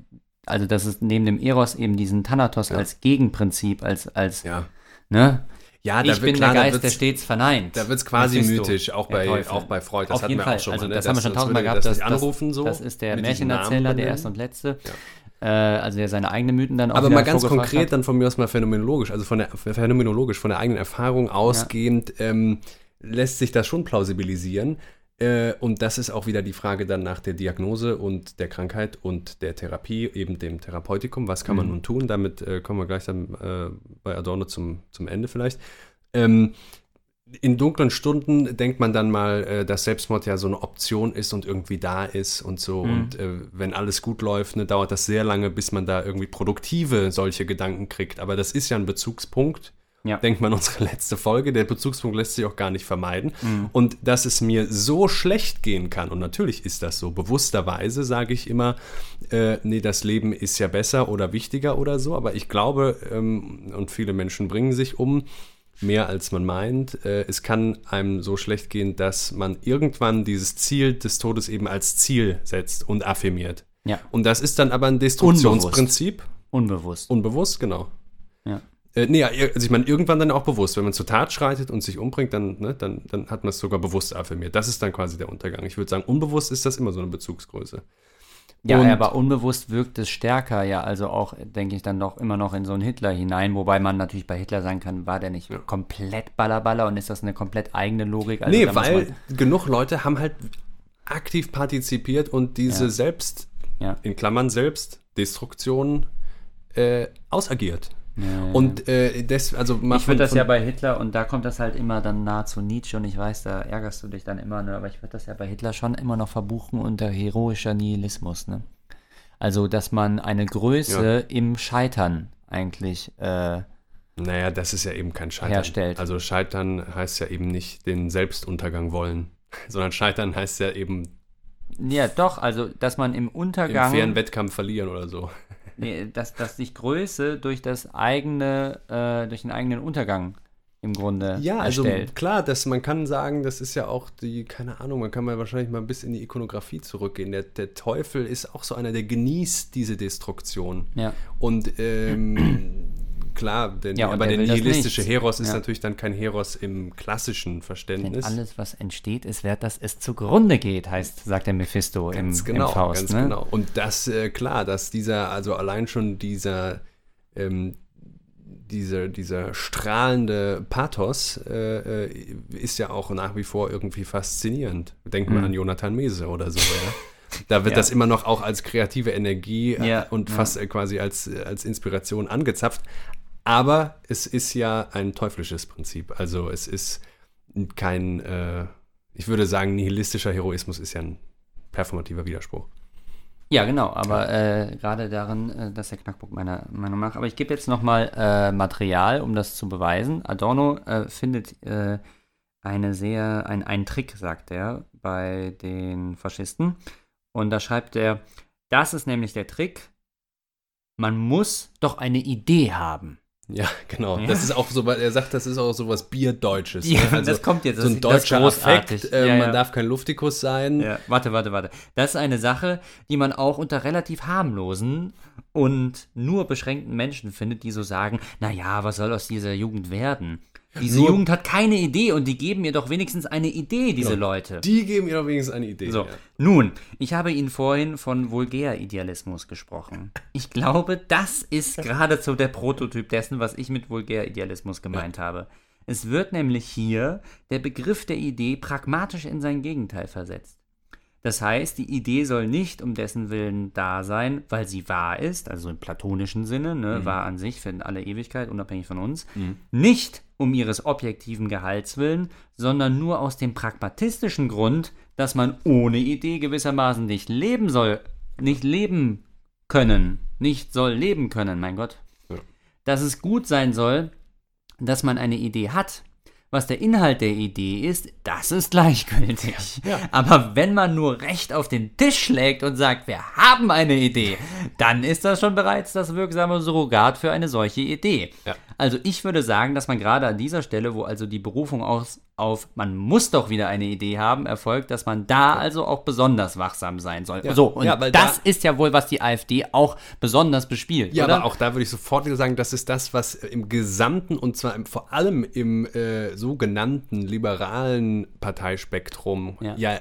S3: also dass es neben dem Eros eben diesen Thanatos ja. als Gegenprinzip, als, als
S2: ja.
S3: ne?
S2: Ja,
S3: ich bin klar, der Geist, der stets verneint.
S2: Da wird es quasi mythisch, auch bei, auch bei Freud.
S3: Das Auf jeden Fall.
S2: Schon
S3: also,
S2: mal,
S3: ne? das, das, haben wir schon tausendmal gehabt.
S2: Das, anrufen, so
S3: das ist der Märchenerzähler, der erste und letzte. Ja. Äh, also der seine eigenen Mythen dann auch
S2: Aber mal ganz konkret hat. dann von mir aus mal phänomenologisch, also von der phänomenologisch, von der eigenen Erfahrung ausgehend, ja. ähm, lässt sich das schon plausibilisieren. Äh, und das ist auch wieder die Frage dann nach der Diagnose und der Krankheit und der Therapie, eben dem Therapeutikum. Was kann man
S3: Mhm.
S2: nun tun? Damit äh, kommen wir gleich dann äh, bei Adorno zum, zum Ende vielleicht. Ähm, in dunklen Stunden denkt man dann mal, äh, dass Selbstmord ja so eine Option ist und irgendwie da ist und so.
S3: Mhm.
S2: Und äh, wenn alles gut läuft, ne, dauert das sehr lange, bis man da irgendwie produktive solche Gedanken kriegt. Aber das ist ja ein Bezugspunkt.
S3: Ja.
S2: Denkt man unsere letzte Folge. Der Bezugspunkt lässt sich auch gar nicht vermeiden.
S3: Mhm.
S2: Und dass es mir so schlecht gehen kann, und natürlich ist das so, bewussterweise sage ich immer, äh, nee, das Leben ist ja besser oder wichtiger oder so. Aber ich glaube, ähm, und viele Menschen bringen sich um, mehr als man meint. Äh, es kann einem so schlecht gehen, dass man irgendwann dieses Ziel des Todes eben als Ziel setzt und affirmiert.
S3: Ja.
S2: Und das ist dann aber ein Destruktionsprinzip.
S3: Unbewusst.
S2: Unbewusst, genau.
S3: Ja.
S2: Äh, nee, ja, also ich meine, irgendwann dann auch bewusst. Wenn man zur Tat schreitet und sich umbringt, dann, ne, dann, dann hat man es sogar bewusst affirmiert. Das ist dann quasi der Untergang. Ich würde sagen, unbewusst ist das immer so eine Bezugsgröße.
S3: Ja,
S2: Und-
S3: aber unbewusst wirkt es stärker, ja, also auch, denke ich, dann doch immer noch in so einen Hitler hinein, wobei man natürlich bei Hitler sagen kann, war der nicht komplett Ballerballer und ist das eine komplett eigene Logik? Also
S2: nee, weil genug Leute haben halt aktiv partizipiert und diese
S3: Ja.
S2: Selbst,
S3: Ja.
S2: in Klammern Selbstdestruktion, äh, ausagiert.
S3: Ja,
S2: Und äh, das, also
S3: ich würde das ja bei Hitler, und da kommt das halt immer dann nahe zu Nietzsche, und ich weiß, da ärgerst du dich dann immer, ne, aber ich würde das ja bei Hitler schon immer noch verbuchen unter heroischer Nihilismus, ne? Also, dass man eine Größe im Scheitern eigentlich, äh,
S2: Naja, das ist ja eben kein Scheitern.
S3: Herstellt.
S2: Also Scheitern heißt ja eben nicht den Selbstuntergang wollen, sondern Scheitern heißt ja eben
S3: ja doch, also, dass man im
S2: im
S3: Untergang,
S2: fairen Wettkampf verlieren oder so.
S3: Nee, dass, dass sich Größe durch das eigene, äh, durch den eigenen Untergang im Grunde
S2: Ja, also
S3: erstellt.
S2: klar, dass man kann sagen, das ist ja auch die, keine Ahnung, man kann mal wahrscheinlich mal bis in die Ikonografie zurückgehen. Der, der Teufel ist auch so einer, der genießt diese Destruktion.
S3: Ja.
S2: Und ähm, klar, denn,
S3: Ja,
S2: aber
S3: der
S2: der nihilistische. Heros ist
S3: Ja.
S2: natürlich dann kein Heros im klassischen
S3: Denn
S2: Verständnis.
S3: alles, was entsteht, ist wert, dass es zugrunde geht, heißt, sagt der Mephisto im,
S2: Ganz genau,
S3: im Faust.
S2: ganz
S3: ne?
S2: genau. Und das, äh, klar, dass dieser, also allein schon dieser, ähm, dieser, dieser strahlende Pathos äh, äh, ist ja auch nach wie vor irgendwie faszinierend. Denkt mal
S3: Mhm.
S2: an Jonathan Mese oder so, ja. Da wird
S3: Ja.
S2: das immer noch auch als kreative Energie äh,
S3: Ja,
S2: und
S3: ja.
S2: fast äh, quasi als, als Inspiration angezapft. Aber es ist ja ein teuflisches Prinzip. Also es ist kein, äh, ich würde sagen, nihilistischer Heroismus ist ja ein performativer Widerspruch.
S3: Ja, genau, aber äh, gerade darin, äh, das ist der Knackpunkt meiner Meinung nach. Aber ich gebe jetzt nochmal äh, Material, um das zu beweisen. Adorno äh, findet äh, eine sehr, ein, einen Trick, sagt er, bei den Faschisten. Und da schreibt er, das ist nämlich der Trick, man muss doch eine Idee haben.
S2: Ja, genau.
S3: Ja.
S2: Das ist auch so, weil er sagt, das ist auch so was Bierdeutsches.
S3: Ja,
S2: ne?
S3: das kommt jetzt,
S2: So
S3: das-
S2: ein
S3: das
S2: deutscher
S3: großartig.
S2: Affekt. Äh,
S3: Ja,
S2: Man
S3: ja.
S2: darf kein Luftikus sein.
S3: Ja, warte, warte, warte. Das ist eine Sache, die man auch unter relativ harmlosen und nur beschränkten Menschen findet, die so sagen, naja, was soll aus dieser Jugend werden? Diese
S2: Nur-
S3: Jugend hat keine Idee und die geben mir doch wenigstens eine Idee, diese
S2: Ja,
S3: Leute.
S2: Die geben ihr doch wenigstens eine Idee.
S3: So,
S2: Ja.
S3: nun, ich habe Ihnen vorhin von Vulgäridealismus gesprochen. Ich glaube, das ist geradezu der Prototyp dessen, was ich mit Vulgäridealismus gemeint habe. Es wird nämlich hier der Begriff der Idee pragmatisch in sein Gegenteil versetzt. Das heißt, die Idee soll nicht um dessen Willen da sein, weil sie wahr ist, also im platonischen Sinne, ne, wahr an sich für alle Ewigkeit, unabhängig von uns, nicht um ihres objektiven Gehalts willen, sondern nur aus dem pragmatistischen Grund, dass man ohne Idee gewissermaßen nicht leben soll, nicht leben können, nicht soll leben können, mein Gott.
S2: Ja.
S3: Dass es gut sein soll, dass man eine Idee hat. Was der Inhalt der Idee ist, das ist gleichgültig. Aber wenn man nur recht auf den Tisch schlägt und sagt, wir haben eine Idee, dann ist das schon bereits das wirksame Surrogat für eine solche Idee.
S2: Ja.
S3: Also ich würde sagen, dass man gerade an dieser Stelle, wo also die Berufung aus, auf man muss doch wieder eine Idee haben, erfolgt, dass man da also auch besonders wachsam sein soll.
S2: Ja.
S3: So, und
S2: Ja,
S3: das
S2: da-
S3: ist ja wohl, was die AfD auch besonders bespielt,
S2: Ja,
S3: oder?
S2: aber auch da würde ich sofort wieder sagen, das ist das, was im gesamten und zwar im, vor allem im äh, sogenannten liberalen Parteispektrum
S3: Ja.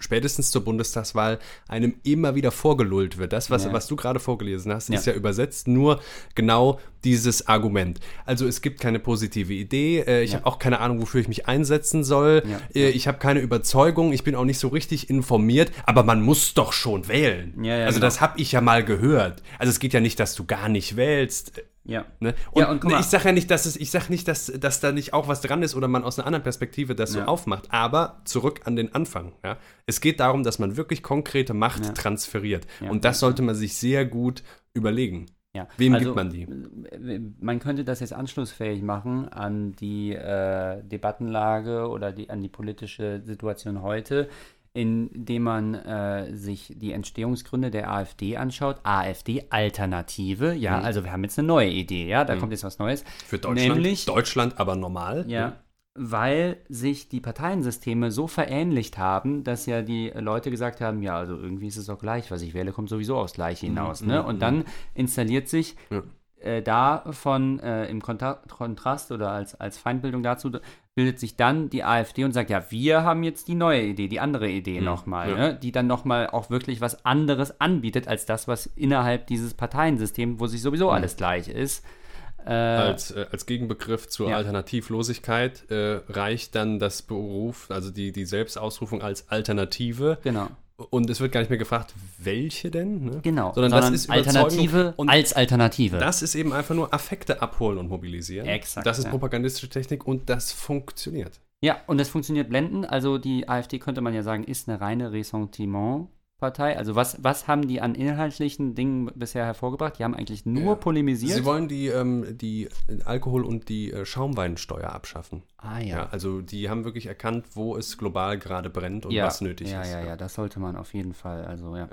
S2: Spätestens zur Bundestagswahl einem immer wieder vorgelullt wird. Das, was,
S3: Ja.
S2: was du gerade vorgelesen hast,
S3: Ja.
S2: ist ja übersetzt nur genau dieses Argument. Also es gibt keine positive Idee, äh, ich
S3: Ja.
S2: habe auch keine Ahnung, wofür ich mich einsetzen soll, äh, ich habe keine Überzeugung, ich bin auch nicht so richtig informiert, aber man muss doch schon wählen. Also
S3: genau.
S2: das habe ich ja mal gehört. Also es geht ja nicht, dass du gar nicht wählst.
S3: Ja.
S2: Ne? Und,
S3: Ja, und
S2: ich sage ja nicht, dass es, ich sage nicht, dass, dass da nicht auch was dran ist oder man aus einer anderen Perspektive das so
S3: Ja.
S2: aufmacht. Aber zurück an den Anfang. Ja? Es geht darum, dass man wirklich konkrete Macht
S3: Ja.
S2: transferiert. Und das sollte man sich sehr gut überlegen.
S3: Ja.
S2: Wem
S3: also,
S2: gibt man die?
S3: äh, Man könnte das jetzt anschlussfähig machen an die äh, Debattenlage oder die, an die politische Situation heute, indem man äh, sich die Entstehungsgründe der AfD anschaut. AfD-Alternative, ja,
S2: Mhm.
S3: also wir haben jetzt eine neue Idee, ja, da kommt jetzt was Neues.
S2: Für Deutschland.
S3: Nämlich-
S2: Deutschland aber normal.
S3: Ja, weil sich die Parteiensysteme so verähnlicht haben, dass ja die Leute gesagt haben, ja, also irgendwie ist es doch gleich, was ich wähle, kommt sowieso aufs Gleiche hinaus. ne? Und dann installiert sich
S2: Ja.
S3: äh, davon äh, im Kontra Kontrast oder als, als Feindbildung dazu bildet sich dann die AfD und sagt, ja, wir haben jetzt die neue Idee, die andere Idee nochmal,
S2: ja.
S3: ne? die dann nochmal auch wirklich was anderes anbietet als das, was innerhalb dieses Parteiensystems, wo sich sowieso alles gleich ist. Äh,
S2: Als, äh, als Gegenbegriff zur
S3: Ja.
S2: Alternativlosigkeit äh, reicht dann das Beruf, also die, die Selbstausrufung als Alternative.
S3: genau.
S2: Und es wird gar nicht mehr gefragt, welche denn? Ne?
S3: Genau,
S2: Sondern, das ist
S3: Alternative
S2: und
S3: als Alternative.
S2: Das ist eben einfach nur Affekte abholen und mobilisieren.
S3: Exakt,
S2: Das ist
S3: ja.
S2: propagandistische Technik und das funktioniert.
S3: ja, und es funktioniert blendend. Also die AfD könnte man ja sagen, ist eine reine Ressentiment-Partei. Also was, was haben die an inhaltlichen Dingen bisher hervorgebracht? Die haben eigentlich nur
S2: Ja.
S3: polemisiert.
S2: Sie wollen die, ähm, die Alkohol- und die äh, Schaumweinsteuer abschaffen.
S3: ah
S2: Ja. also die haben wirklich erkannt, wo es global gerade brennt und
S3: ja,
S2: was nötig
S3: ja,
S2: ist.
S3: Ja, ja, das sollte man auf jeden Fall. Also, ja.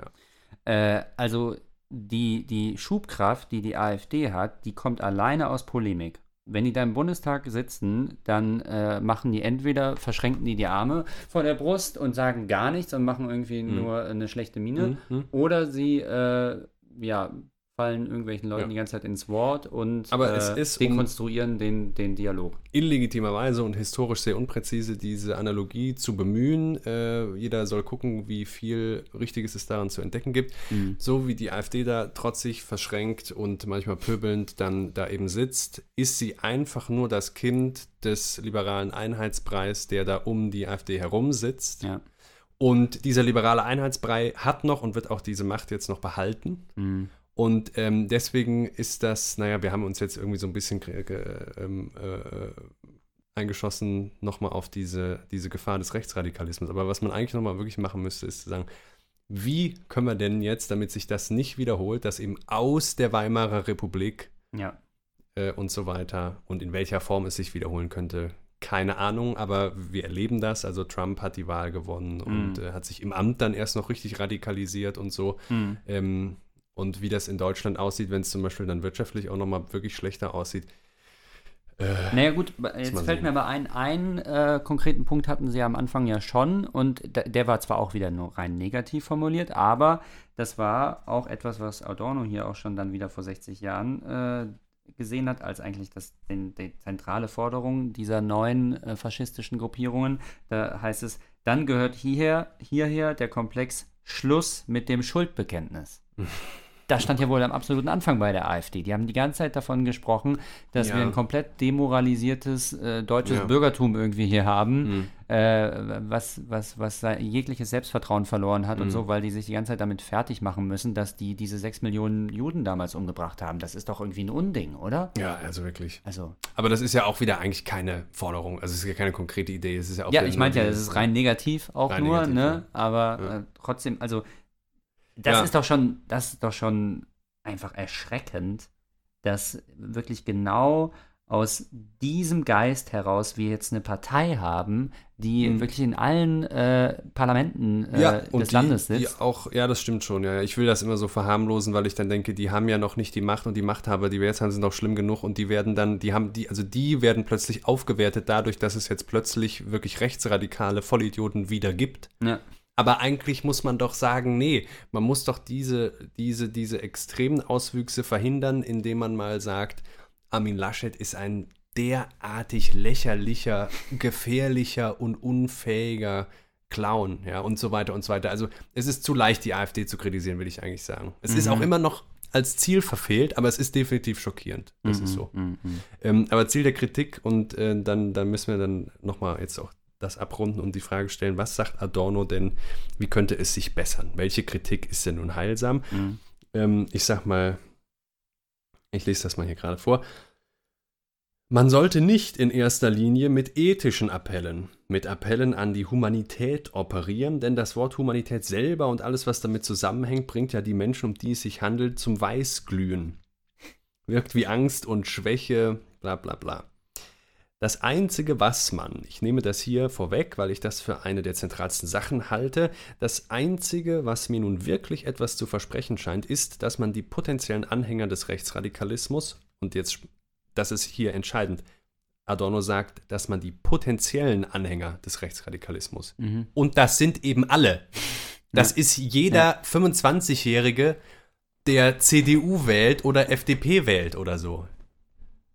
S3: Äh, also die, die Schubkraft, die die AfD hat, die kommt alleine aus Polemik. Wenn die da im Bundestag sitzen, dann äh, machen die entweder, verschränken die die Arme vor der Brust und sagen gar nichts und machen irgendwie nur eine schlechte Miene,
S2: Mhm.
S3: oder sie, äh, ja, fallen irgendwelchen Leuten
S2: Ja.
S3: die ganze Zeit ins Wort und
S2: Aber
S3: äh,
S2: es ist um-
S3: dekonstruieren den, den Dialog.
S2: Illegitimerweise und historisch sehr unpräzise diese Analogie zu bemühen. Äh, jeder soll gucken, wie viel Richtiges es daran zu entdecken gibt.
S3: Mhm.
S2: So wie die AfD da trotzig, verschränkt und manchmal pöbelnd dann da eben sitzt, ist sie einfach nur das Kind des liberalen Einheitspreis, der da um die AfD herum sitzt.
S3: Ja.
S2: Und dieser liberale Einheitsbrei hat noch und wird auch diese Macht jetzt noch behalten.
S3: Mhm.
S2: Und ähm, deswegen ist das, naja, wir haben uns jetzt irgendwie so ein bisschen ähm, äh, eingeschossen nochmal auf diese, diese Gefahr des Rechtsradikalismus. Aber was man eigentlich nochmal wirklich machen müsste, ist zu sagen, wie können wir denn jetzt, damit sich das nicht wiederholt, dass eben aus der Weimarer Republik
S3: Ja.
S2: äh, und so weiter und in welcher Form es sich wiederholen könnte, keine Ahnung, aber wir erleben das. Also Trump hat die Wahl gewonnen und äh, hat sich im Amt dann erst noch richtig radikalisiert und so.
S3: Mhm.
S2: Ähm, und wie das in Deutschland aussieht, wenn es zum Beispiel dann wirtschaftlich auch nochmal wirklich schlechter aussieht.
S3: Naja gut, jetzt fällt
S2: sehen.
S3: mir aber ein, einen äh, konkreten Punkt hatten sie am Anfang ja schon und der war zwar auch wieder nur rein negativ formuliert, aber das war auch etwas, was Adorno hier auch schon dann wieder vor 60 Jahren äh, gesehen hat, als eigentlich das, den, die zentrale Forderung dieser neuen äh, faschistischen Gruppierungen. Da heißt es, dann gehört hierher, hierher der Komplex Schluss mit dem Schuldbekenntnis. Das stand ja wohl am absoluten Anfang bei der AfD. Die haben die ganze Zeit davon gesprochen, dass
S2: Ja.
S3: wir ein komplett demoralisiertes äh, deutsches
S2: Ja.
S3: Bürgertum irgendwie hier haben,
S2: Mhm.
S3: äh, was, was, was jegliches Selbstvertrauen verloren hat und
S2: Mhm.
S3: so, weil die sich die ganze Zeit damit fertig machen müssen, dass die diese sechs Millionen Juden damals umgebracht haben. Das ist doch irgendwie ein Unding, oder?
S2: Ja, also wirklich.
S3: Also,
S2: Aber das ist ja auch wieder eigentlich keine Forderung. Also es ist ja keine konkrete Idee. Es ist ja auch
S3: ja, ich meinte ja, das ist rein negativ auch
S2: Rein
S3: nur,
S2: negativ,
S3: ne? Aber
S2: Ja.
S3: äh, trotzdem, also das
S2: Ja.
S3: ist doch schon, das ist doch schon einfach erschreckend, dass wirklich genau aus diesem Geist heraus wir jetzt eine Partei haben, die
S2: Mhm.
S3: wirklich in allen äh, Parlamenten äh,
S2: ja,
S3: des
S2: die,
S3: Landes sitzt.
S2: auch, ja, das stimmt schon. Ja. Ich will das immer so verharmlosen, weil ich dann denke, die haben ja noch nicht die Macht und die Machthaber, die wir jetzt haben, sind doch schlimm genug und die werden dann, die haben die, also die werden plötzlich aufgewertet dadurch, dass es jetzt plötzlich wirklich rechtsradikale Vollidioten wieder gibt.
S3: Ja.
S2: Aber eigentlich muss man doch sagen, nee, man muss doch diese, diese, diese extremen Auswüchse verhindern, indem man mal sagt, Armin Laschet ist ein derartig lächerlicher, gefährlicher und unfähiger klauen, ja, und so weiter und so weiter. Also es ist zu leicht, die AfD zu kritisieren, will ich eigentlich sagen. Es ist
S3: Mhm.
S2: auch immer noch als Ziel verfehlt, aber es ist definitiv schockierend. Das ist so.
S3: Mhm.
S2: Ähm, aber Ziel der Kritik und äh, dann, dann müssen wir dann nochmal jetzt auch das abrunden und die Frage stellen, was sagt Adorno denn, wie könnte es sich bessern? Welche Kritik ist denn nun heilsam?
S3: Mhm.
S2: Ähm, ich sag mal, ich lese das mal hier gerade vor. Man sollte nicht in erster Linie mit ethischen Appellen, mit Appellen an die Humanität operieren, denn das Wort Humanität selber und alles, was damit zusammenhängt, bringt ja die Menschen, um die es sich handelt, zum Weißglühen. Wirkt wie Angst und Schwäche, bla bla bla. Das Einzige, was man, ich nehme das hier vorweg, weil ich das für eine der zentralsten Sachen halte, das Einzige, was mir nun wirklich etwas zu versprechen scheint, ist, dass man die potenziellen Anhänger des Rechtsradikalismus, und jetzt, das ist hier entscheidend, Adorno sagt, dass man die potenziellen Anhänger des Rechtsradikalismus,
S3: Mhm.
S2: und das sind eben alle, das ist jeder 25-Jährige, der CDU wählt oder FDP wählt oder so.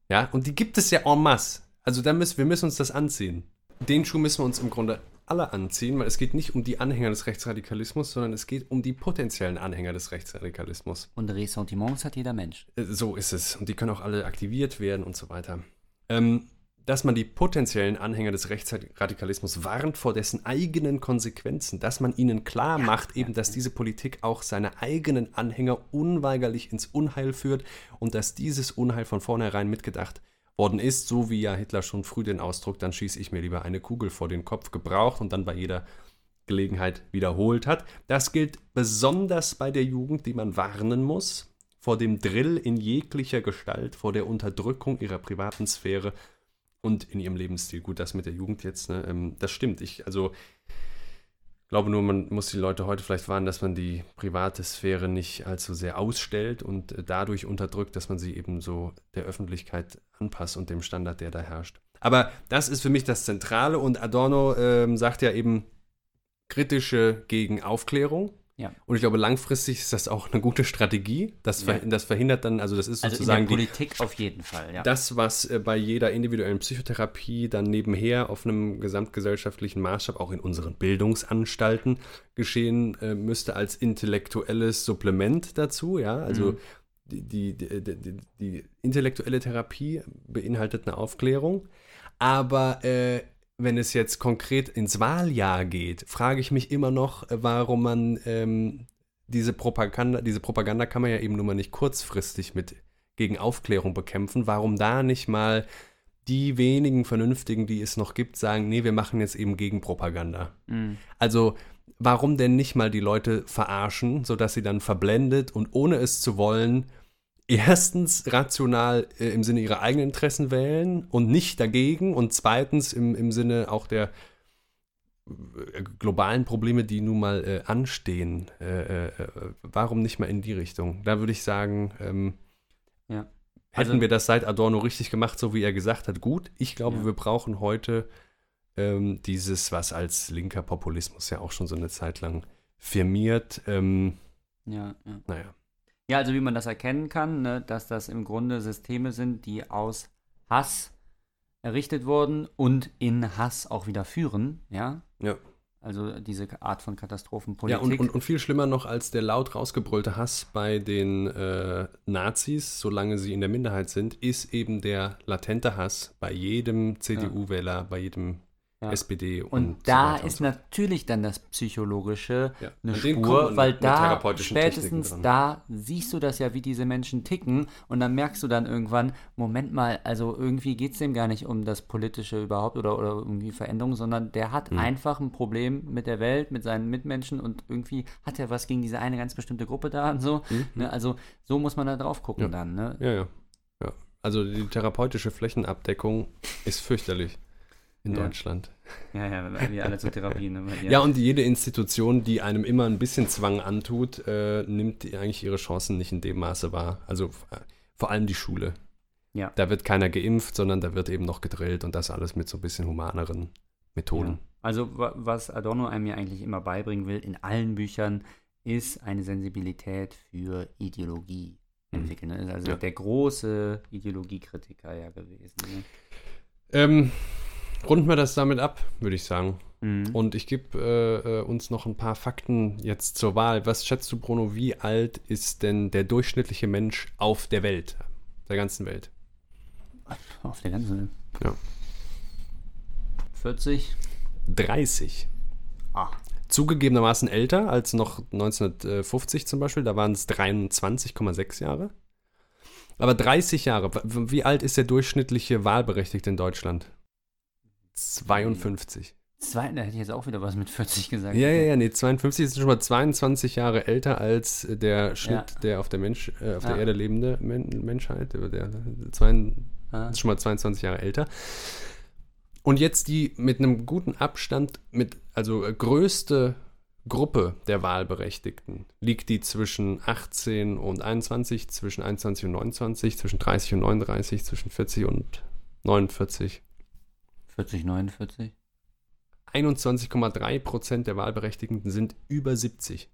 S2: Ja, und die gibt es ja en masse. Also da müssen, wir müssen uns das anziehen. Den Schuh müssen wir uns im Grunde alle anziehen, weil es geht nicht um die Anhänger des Rechtsradikalismus, sondern es geht um die potenziellen Anhänger des Rechtsradikalismus.
S3: Und Ressentiments hat jeder Mensch.
S2: Äh, So ist es. Und die können auch alle aktiviert werden und so weiter. Ähm, dass man die potenziellen Anhänger des Rechtsradikalismus warnt vor dessen eigenen Konsequenzen, dass man ihnen klar macht, eben, dass diese Politik auch seine eigenen Anhänger unweigerlich ins Unheil führt und dass dieses Unheil von vornherein mitgedacht worden ist, so wie ja Hitler schon früh den Ausdruck, dann schieße ich mir lieber eine Kugel vor den Kopf gebraucht und dann bei jeder Gelegenheit wiederholt hat. Das gilt besonders bei der Jugend, die man warnen muss, vor dem Drill in jeglicher Gestalt, vor der Unterdrückung ihrer privaten Sphäre und in ihrem Lebensstil. Gut, das mit der Jugend jetzt, ne, ähm, das stimmt. Ich, also glaube nur, man muss die Leute heute vielleicht warnen, dass man die private Sphäre nicht allzu sehr ausstellt und äh, dadurch unterdrückt, dass man sie eben so der Öffentlichkeit anpasst und dem Standard, der da herrscht. Aber das ist für mich das Zentrale und Adorno ähm, sagt ja eben kritische gegen Aufklärung.
S3: Ja.
S2: Und ich glaube, langfristig ist das auch eine gute Strategie. Das, ver
S3: Ja.
S2: das verhindert dann, also das ist
S3: Also in der
S2: sozusagen die,
S3: Politik auf jeden Fall, ja.
S2: das, was äh, bei jeder individuellen Psychotherapie dann nebenher auf einem gesamtgesellschaftlichen Maßstab auch in unseren Bildungsanstalten geschehen äh, müsste, als intellektuelles Supplement dazu, ja, also
S3: Mhm.
S2: die, die, die, die, die intellektuelle Therapie beinhaltet eine Aufklärung, aber äh, wenn es jetzt konkret ins Wahljahr geht, frage ich mich immer noch, äh, warum man ähm, diese Propaganda, diese Propaganda kann man ja eben nur mal nicht kurzfristig mit gegen Aufklärung bekämpfen. Warum da nicht mal die wenigen Vernünftigen, die es noch gibt, sagen, nee, wir machen jetzt eben Gegenpropaganda.
S3: Mhm.
S2: Also warum denn nicht mal die Leute verarschen, sodass sie dann verblendet und ohne es zu wollen, erstens rational äh, im Sinne ihrer eigenen Interessen wählen und nicht dagegen und zweitens im, im Sinne auch der äh, globalen Probleme, die nun mal äh, anstehen. Äh, äh, warum nicht mal in die Richtung? Da würde ich sagen, ähm,
S3: Ja.
S2: hätten
S3: Also-
S2: wir das seit Adorno richtig gemacht, so wie er gesagt hat, gut. Ich glaube,
S3: Ja.
S2: wir brauchen heute ähm, dieses, was als linker Populismus ja auch schon so eine Zeit lang firmiert. Ähm,
S3: ja, ja.
S2: naja.
S3: Ja, also wie man das erkennen kann, ne, dass das im Grunde Systeme sind, die aus Hass errichtet wurden und in Hass auch wieder führen, ja.
S2: Ja.
S3: Also diese Art von
S2: Ja,
S3: Katastrophenpolitik.
S2: und, und, und viel schlimmer noch als der laut rausgebrüllte Hass bei den äh, Nazis, solange sie in der Minderheit sind, ist eben der latente Hass bei jedem CDU-Wähler, bei jedem
S3: Ja.
S2: SPD und,
S3: Und
S2: so
S3: da
S2: und
S3: ist
S2: so.
S3: natürlich dann das Psychologische
S2: Ja,
S3: eine
S2: an
S3: Spur, weil da spätestens da siehst du das ja, wie diese Menschen ticken und dann merkst du dann irgendwann, Moment mal, also irgendwie geht es dem gar nicht um das Politische überhaupt oder, oder irgendwie Veränderung, sondern der hat
S2: Mhm.
S3: einfach ein Problem mit der Welt, mit seinen Mitmenschen und irgendwie hat er was gegen diese eine ganz bestimmte Gruppe da und so. Ne? Also so muss man da drauf gucken
S2: Mhm. Ja.
S3: dann. Ne?
S2: Ja, ja. Also die therapeutische Flächenabdeckung ist fürchterlich in
S3: Ja.
S2: Deutschland.
S3: Ja, ja, weil wir alle zur Therapie. Ne? Ihr-
S2: Ja, und jede Institution, die einem immer ein bisschen Zwang antut, äh, nimmt eigentlich ihre Chancen nicht in dem Maße wahr. Also äh, vor allem die Schule.
S3: Ja.
S2: Da wird keiner geimpft, sondern da wird eben noch gedrillt und das alles mit so ein bisschen humaneren Methoden.
S3: Ja. Also wa- was Adorno einem ja eigentlich immer beibringen will in allen Büchern, ist eine Sensibilität für Ideologie entwickeln. Er ist also
S2: Mhm. Ja.
S3: der große Ideologiekritiker ja gewesen. Ne?
S2: Ähm, runden wir das damit ab, würde ich sagen.
S3: Mhm.
S2: Und ich gebe äh, äh, uns noch ein paar Fakten jetzt zur Wahl. Was schätzt du, Bruno, wie alt ist denn der durchschnittliche Mensch auf der Welt, der ganzen Welt?
S3: Auf der ganzen.
S2: Ja.
S3: 40?
S2: 30.
S3: Ah.
S2: Zugegebenermaßen älter als noch 1950 zum Beispiel, da waren es 23,6 Jahre. Aber 30 Jahre, wie alt ist der durchschnittliche Wahlberechtigte in Deutschland? 52.
S3: Zwei, da hätte ich jetzt auch wieder was mit 40 gesagt.
S2: Ja, ja, ja, nee, 52 ist schon mal 22 Jahre älter als der Schnitt
S3: Ja.
S2: der auf der Mensch, äh, auf der
S3: Ja.
S2: Erde lebende Men Menschheit. Der, der, zwei,
S3: Ah.
S2: ist schon mal 22 Jahre älter. Und jetzt die mit einem guten Abstand, mit, also äh, größte Gruppe der Wahlberechtigten, liegt die zwischen 18 und 21, zwischen 21 und 29, zwischen 30 und 39, zwischen 40 und 49.
S3: 40, 49?
S2: 21,3 Prozent der Wahlberechtigten sind über 70.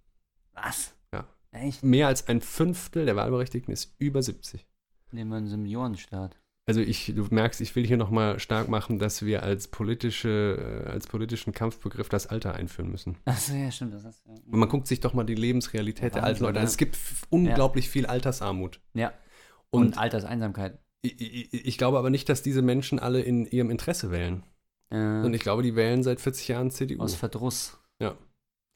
S3: Was?
S2: Ja.
S3: Echt?
S2: Mehr als ein Fünftel der Wahlberechtigten ist über 70.
S3: Nehmen wir einen Seniorenstaat.
S2: Also ich, du merkst, ich will hier nochmal stark machen, dass wir als politische, äh, als politischen Kampfbegriff das Alter einführen müssen.
S3: Achso, ja, stimmt. Das ist, ja.
S2: Und man guckt sich doch mal die Lebensrealität
S3: Ja,
S2: der alten Leute an.
S3: ja.
S2: Es gibt unglaublich viel Altersarmut.
S3: ja. Und,
S2: Und,
S3: Alterseinsamkeit.
S2: Ich, ich, glaube aber nicht, dass diese Menschen alle in ihrem Interesse wählen.
S3: Äh,
S2: Und ich glaube, die wählen seit 40 Jahren CDU.
S3: aus Verdruss.
S2: Ja.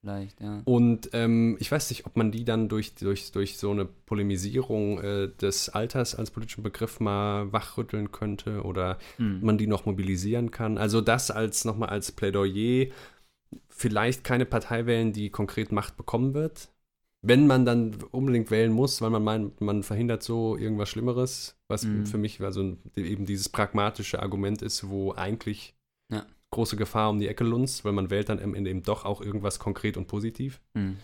S3: Vielleicht, ja.
S2: Und ähm, ich weiß nicht, ob man die dann durch, durch, durch so eine Polemisierung äh, des Alters als politischen Begriff mal wachrütteln könnte oder
S3: Hm.
S2: man die noch mobilisieren kann. Also das als nochmal als Plädoyer, vielleicht keine Partei wählen, die konkret Macht bekommen wird. Wenn man dann unbedingt wählen muss, weil man meint, man verhindert so irgendwas Schlimmeres, was
S3: Mhm.
S2: für mich also eben dieses pragmatische Argument ist, wo eigentlich
S3: Ja.
S2: große Gefahr um die Ecke lunzt, weil man wählt dann am Ende eben doch auch irgendwas konkret und positiv.
S3: Hm.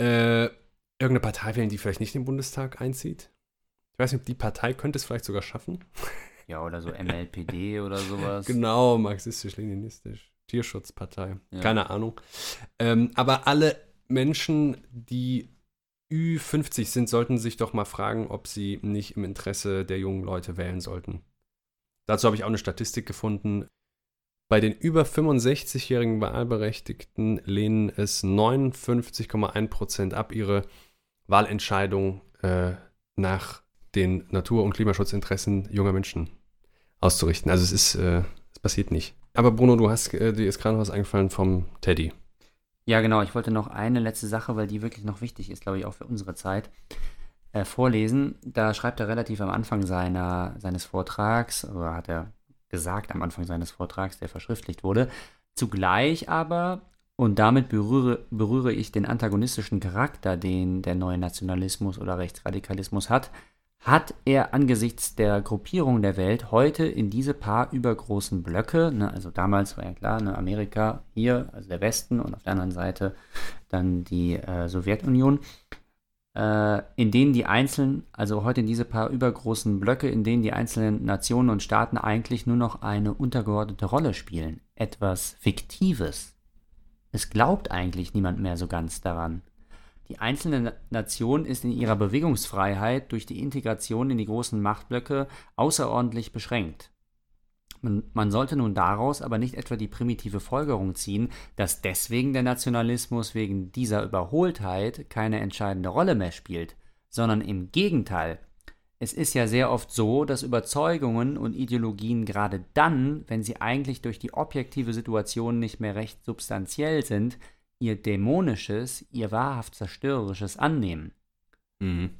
S2: Äh, irgendeine Partei wählen, die vielleicht nicht in den Bundestag einzieht. Ich weiß nicht, ob die Partei könnte es vielleicht sogar schaffen.
S3: Ja, oder so MLPD oder sowas.
S2: Genau, marxistisch-leninistisch. Tierschutzpartei.
S3: Ja.
S2: Keine Ahnung. Ähm, aber alle Menschen, die Ü50 sind, sollten sich doch mal fragen, ob sie nicht im Interesse der jungen Leute wählen sollten. Dazu habe ich auch eine Statistik gefunden. Bei den über 65-jährigen Wahlberechtigten lehnen es 59,1 Prozent ab, ihre Wahlentscheidung äh, nach den Natur- und Klimaschutzinteressen junger Menschen auszurichten. Also es ist, äh, es passiert nicht. Aber Bruno, du hast, äh, dir noch was eingefallen vom Teddy.
S3: Ja, genau. Ich wollte noch eine letzte Sache, weil die wirklich noch wichtig ist, glaube ich, auch für unsere Zeit, äh, vorlesen. Da schreibt er relativ am Anfang seiner, seines Vortrags, oder hat er gesagt am Anfang seines Vortrags, der verschriftlicht wurde, zugleich aber, und damit berühre, berühre ich den antagonistischen Charakter, den der neue Nationalismus oder Rechtsradikalismus hat, hat er angesichts der Gruppierung der Welt heute in diese paar übergroßen Blöcke, ne, also damals war ja klar, ne, Amerika hier, also der Westen und auf der anderen Seite dann die äh, Sowjetunion, äh, in denen die einzelnen, also heute in diese paar übergroßen Blöcke, in denen die einzelnen Nationen und Staaten eigentlich nur noch eine untergeordnete Rolle spielen. Etwas Fiktives. Es glaubt eigentlich niemand mehr so ganz daran. Die einzelne Na- Nation ist in ihrer Bewegungsfreiheit durch die Integration in die großen Machtblöcke außerordentlich beschränkt. Man sollte nun daraus aber nicht etwa die primitive Folgerung ziehen, dass deswegen der Nationalismus wegen dieser Überholtheit keine entscheidende Rolle mehr spielt, sondern im Gegenteil. Es ist ja sehr oft so, dass Überzeugungen und Ideologien gerade dann, wenn sie eigentlich durch die objektive Situation nicht mehr recht substanziell sind, ihr dämonisches, ihr wahrhaft zerstörerisches annehmen.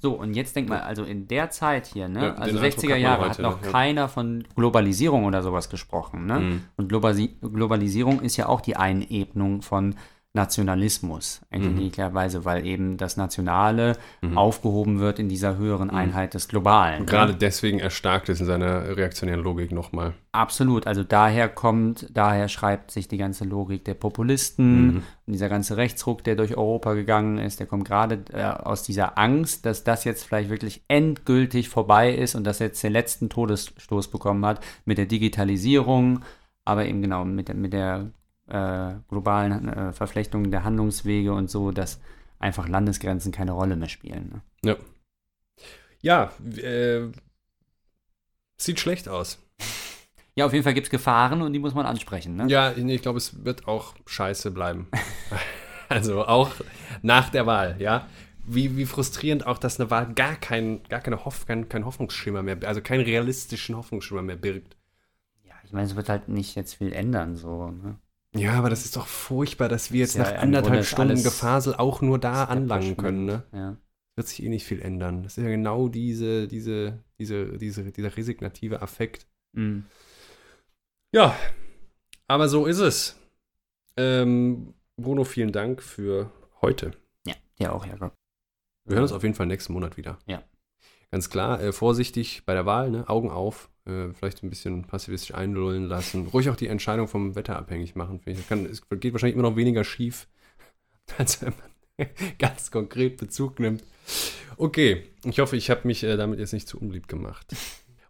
S3: So, und jetzt denk mal, also in der Zeit hier, ne,
S2: Ja,
S3: also
S2: Eindruck
S3: 60er
S2: hat man
S3: Jahre hat noch
S2: ja.
S3: keiner von Globalisierung oder sowas gesprochen, ne?
S2: Mhm.
S3: Und Globalisierung ist ja auch die Einebnung von Nationalismus, eigentlich
S2: Mhm.
S3: weil eben das Nationale aufgehoben wird in dieser höheren Einheit des Globalen.
S2: Und
S3: ne?
S2: gerade deswegen erstarkt es in seiner reaktionären Logik nochmal.
S3: Absolut, also daher kommt, daher schreibt sich die ganze Logik der Populisten und dieser ganze Rechtsruck, der durch Europa gegangen ist, der kommt gerade äh, aus dieser Angst, dass das jetzt vielleicht wirklich endgültig vorbei ist und dass jetzt den letzten Todesstoß bekommen hat mit der Digitalisierung, aber eben genau mit, mit der äh, globalen äh, Verflechtung der Handlungswege und so, dass einfach Landesgrenzen keine Rolle mehr spielen. Ne?
S2: Ja. Ja, äh, sieht schlecht aus.
S3: Ja, auf jeden Fall gibt es Gefahren und die muss man ansprechen. Ne?
S4: Ja, ich glaube, es wird auch scheiße bleiben. also auch nach der Wahl, ja. Wie, wie frustrierend auch, dass eine Wahl gar, kein, gar keine Hoff, kein, kein Hoffnungsschimmer mehr, also keinen realistischen Hoffnungsschimmer mehr birgt.
S3: Ja, ich meine, es wird halt nicht jetzt viel ändern, so. Ne?
S4: Ja, aber das ist doch furchtbar, dass wir jetzt
S3: Ja,
S4: nach anderthalb Stunden Gefasel auch nur da anlangen können, ne?
S3: Ja.
S4: Wird sich eh nicht viel ändern. Das ist ja genau diese, diese, diese, diese, dieser resignative Affekt.
S3: Mhm.
S4: Ja, aber so ist es. Ähm, Bruno, vielen Dank für heute.
S3: ja, dir auch, Jakob.
S4: Wir hören uns auf jeden Fall nächsten Monat wieder.
S3: Ja.
S4: Ganz klar, äh, vorsichtig bei der Wahl, ne? Augen auf, äh, vielleicht ein bisschen passivistisch einlullen lassen. Ruhig auch die Entscheidung vom Wetter abhängig machen. finde ich. Kann, es geht wahrscheinlich immer noch weniger schief, als wenn man ganz konkret Bezug nimmt. Okay, ich hoffe, ich habe mich äh, damit jetzt nicht zu unbeliebt gemacht.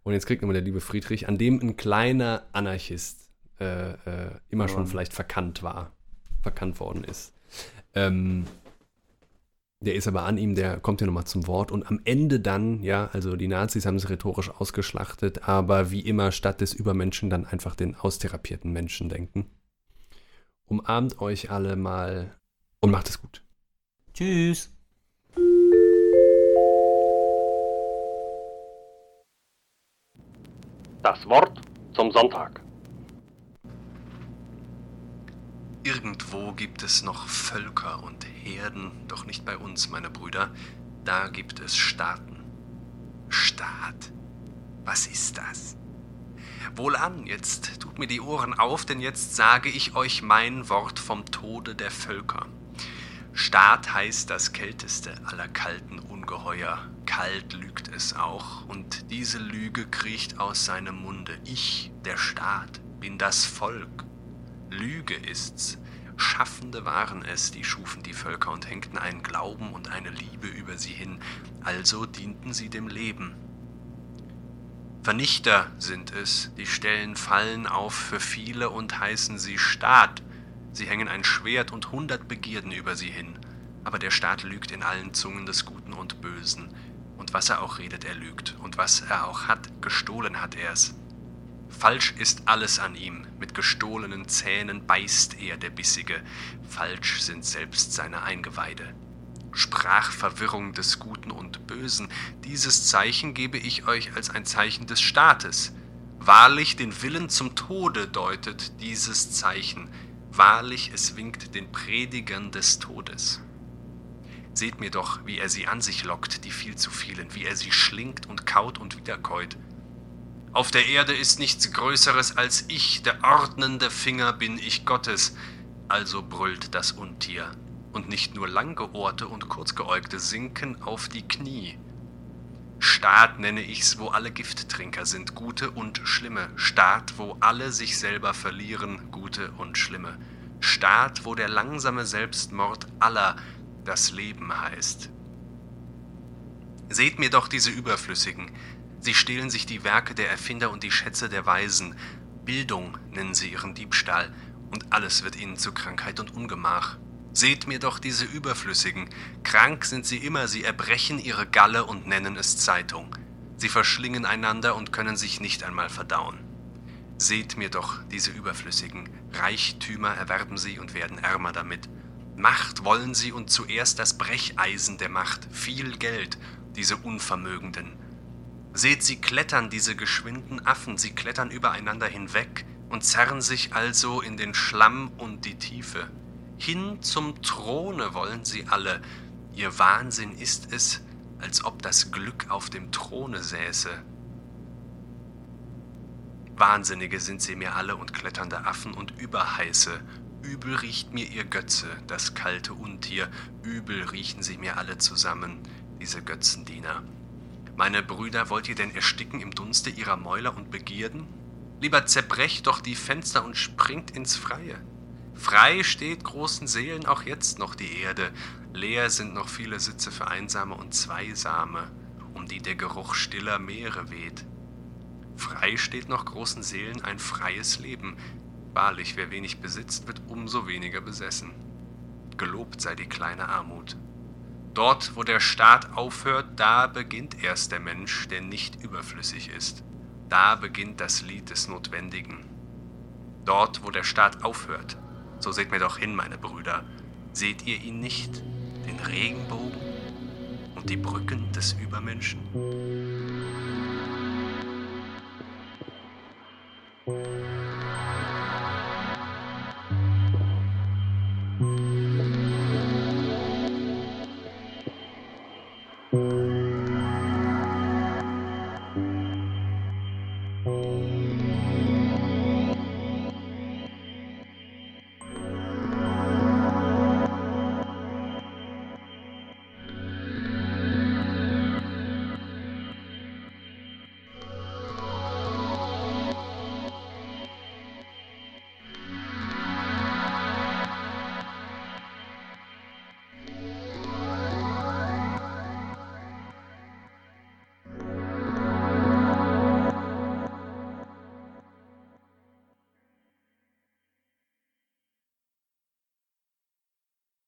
S4: Und jetzt kriegt nochmal der liebe Friedrich, an dem ein kleiner Anarchist äh, äh, immer schon vielleicht verkannt war, verkannt worden ist. Ähm, der ist aber an ihm, der kommt ja nochmal zum Wort. Und am Ende dann, ja, also die Nazis haben es rhetorisch ausgeschlachtet, aber wie immer statt des Übermenschen dann einfach den austherapierten Menschen denken. Umarmt euch alle mal und macht es gut.
S3: Tschüss.
S5: Das Wort zum Sonntag.
S2: Irgendwo gibt es noch Völker und Herden, doch nicht bei uns, meine Brüder. Da gibt es Staaten. Staat. Was ist das? Wohlan, jetzt tut mir die Ohren auf, denn jetzt sage ich euch mein Wort vom Tode der Völker. Staat heißt das kälteste aller kalten Ungeheuer. Kalt lügt es auch, und diese Lüge kriecht aus seinem Munde. Ich, der Staat, bin das Volk. Lüge ist's. Schaffende waren es, die schufen die Völker und hängten einen Glauben und eine Liebe über sie hin, also dienten sie dem Leben. Vernichter sind es, die stellen Fallen auf für viele und heißen sie Staat. Sie hängen ein Schwert und hundert Begierden über sie hin. Aber der Staat lügt in allen Zungen des Guten und Bösen. Und was er auch redet, er lügt. Und was er auch hat, gestohlen hat er's. Falsch ist alles an ihm, mit gestohlenen Zähnen beißt er der Bissige, falsch sind selbst seine Eingeweide. Sprachverwirrung des Guten und Bösen, dieses Zeichen gebe ich euch als ein Zeichen des Staates. Wahrlich den Willen zum Tode deutet dieses Zeichen, wahrlich es winkt den Predigern des Todes. Seht mir doch, wie er sie an sich lockt, die viel zu vielen, wie er sie schlingt und kaut und wiederkäut. Auf der Erde ist nichts Größeres als ich, der ordnende Finger bin ich Gottes. Also brüllt das Untier. Und nicht nur langgeohrte und kurzgeäugte sinken auf die Knie. Staat nenne ich's, wo alle Gifttrinker sind, gute und schlimme. Staat, wo alle sich selber verlieren, gute und schlimme. Staat, wo der langsame Selbstmord aller das Leben heißt. Seht mir doch diese Überflüssigen. Sie stehlen sich die Werke der Erfinder und die Schätze der Weisen. Bildung nennen sie ihren Diebstahl, und alles wird ihnen zu Krankheit und Ungemach. Seht mir doch diese Überflüssigen. Krank sind sie immer, sie erbrechen ihre Galle und nennen es Zeitung. Sie verschlingen einander und können sich nicht einmal verdauen. Seht mir doch diese Überflüssigen. Reichtümer erwerben sie und werden ärmer damit. Macht wollen sie und zuerst das Brecheisen der Macht, viel Geld, diese Unvermögenden. Seht sie klettern, diese geschwinden Affen, sie klettern übereinander hinweg und zerren sich also in den Schlamm und die Tiefe. Hin zum Throne wollen sie alle. Ihr Wahnsinn ist es, als ob das Glück auf dem Throne säße. Wahnsinnige sind sie mir alle und kletternde Affen und Überheiße. Übel riecht mir ihr Götze, das kalte Untier, übel riechen sie mir alle zusammen, diese Götzendiener. Meine Brüder, wollt ihr denn ersticken im Dunste ihrer Mäuler und Begierden? Lieber zerbrecht doch die Fenster und springt ins Freie. Frei steht großen Seelen auch jetzt noch die Erde, leer sind noch viele Sitze für Einsame und Zweisame, um die der Geruch stiller Meere weht. Frei steht noch großen Seelen ein freies Leben. Wahrlich, wer wenig besitzt, wird umso weniger besessen. Gelobt sei die kleine Armut. Dort, wo der Staat aufhört, da beginnt erst der Mensch, der nicht überflüssig ist. Da beginnt das Lied des Notwendigen. Dort, wo der Staat aufhört, so seht mir doch hin, meine Brüder, seht ihr ihn nicht, den Regenbogen und die Brücken des Übermenschen?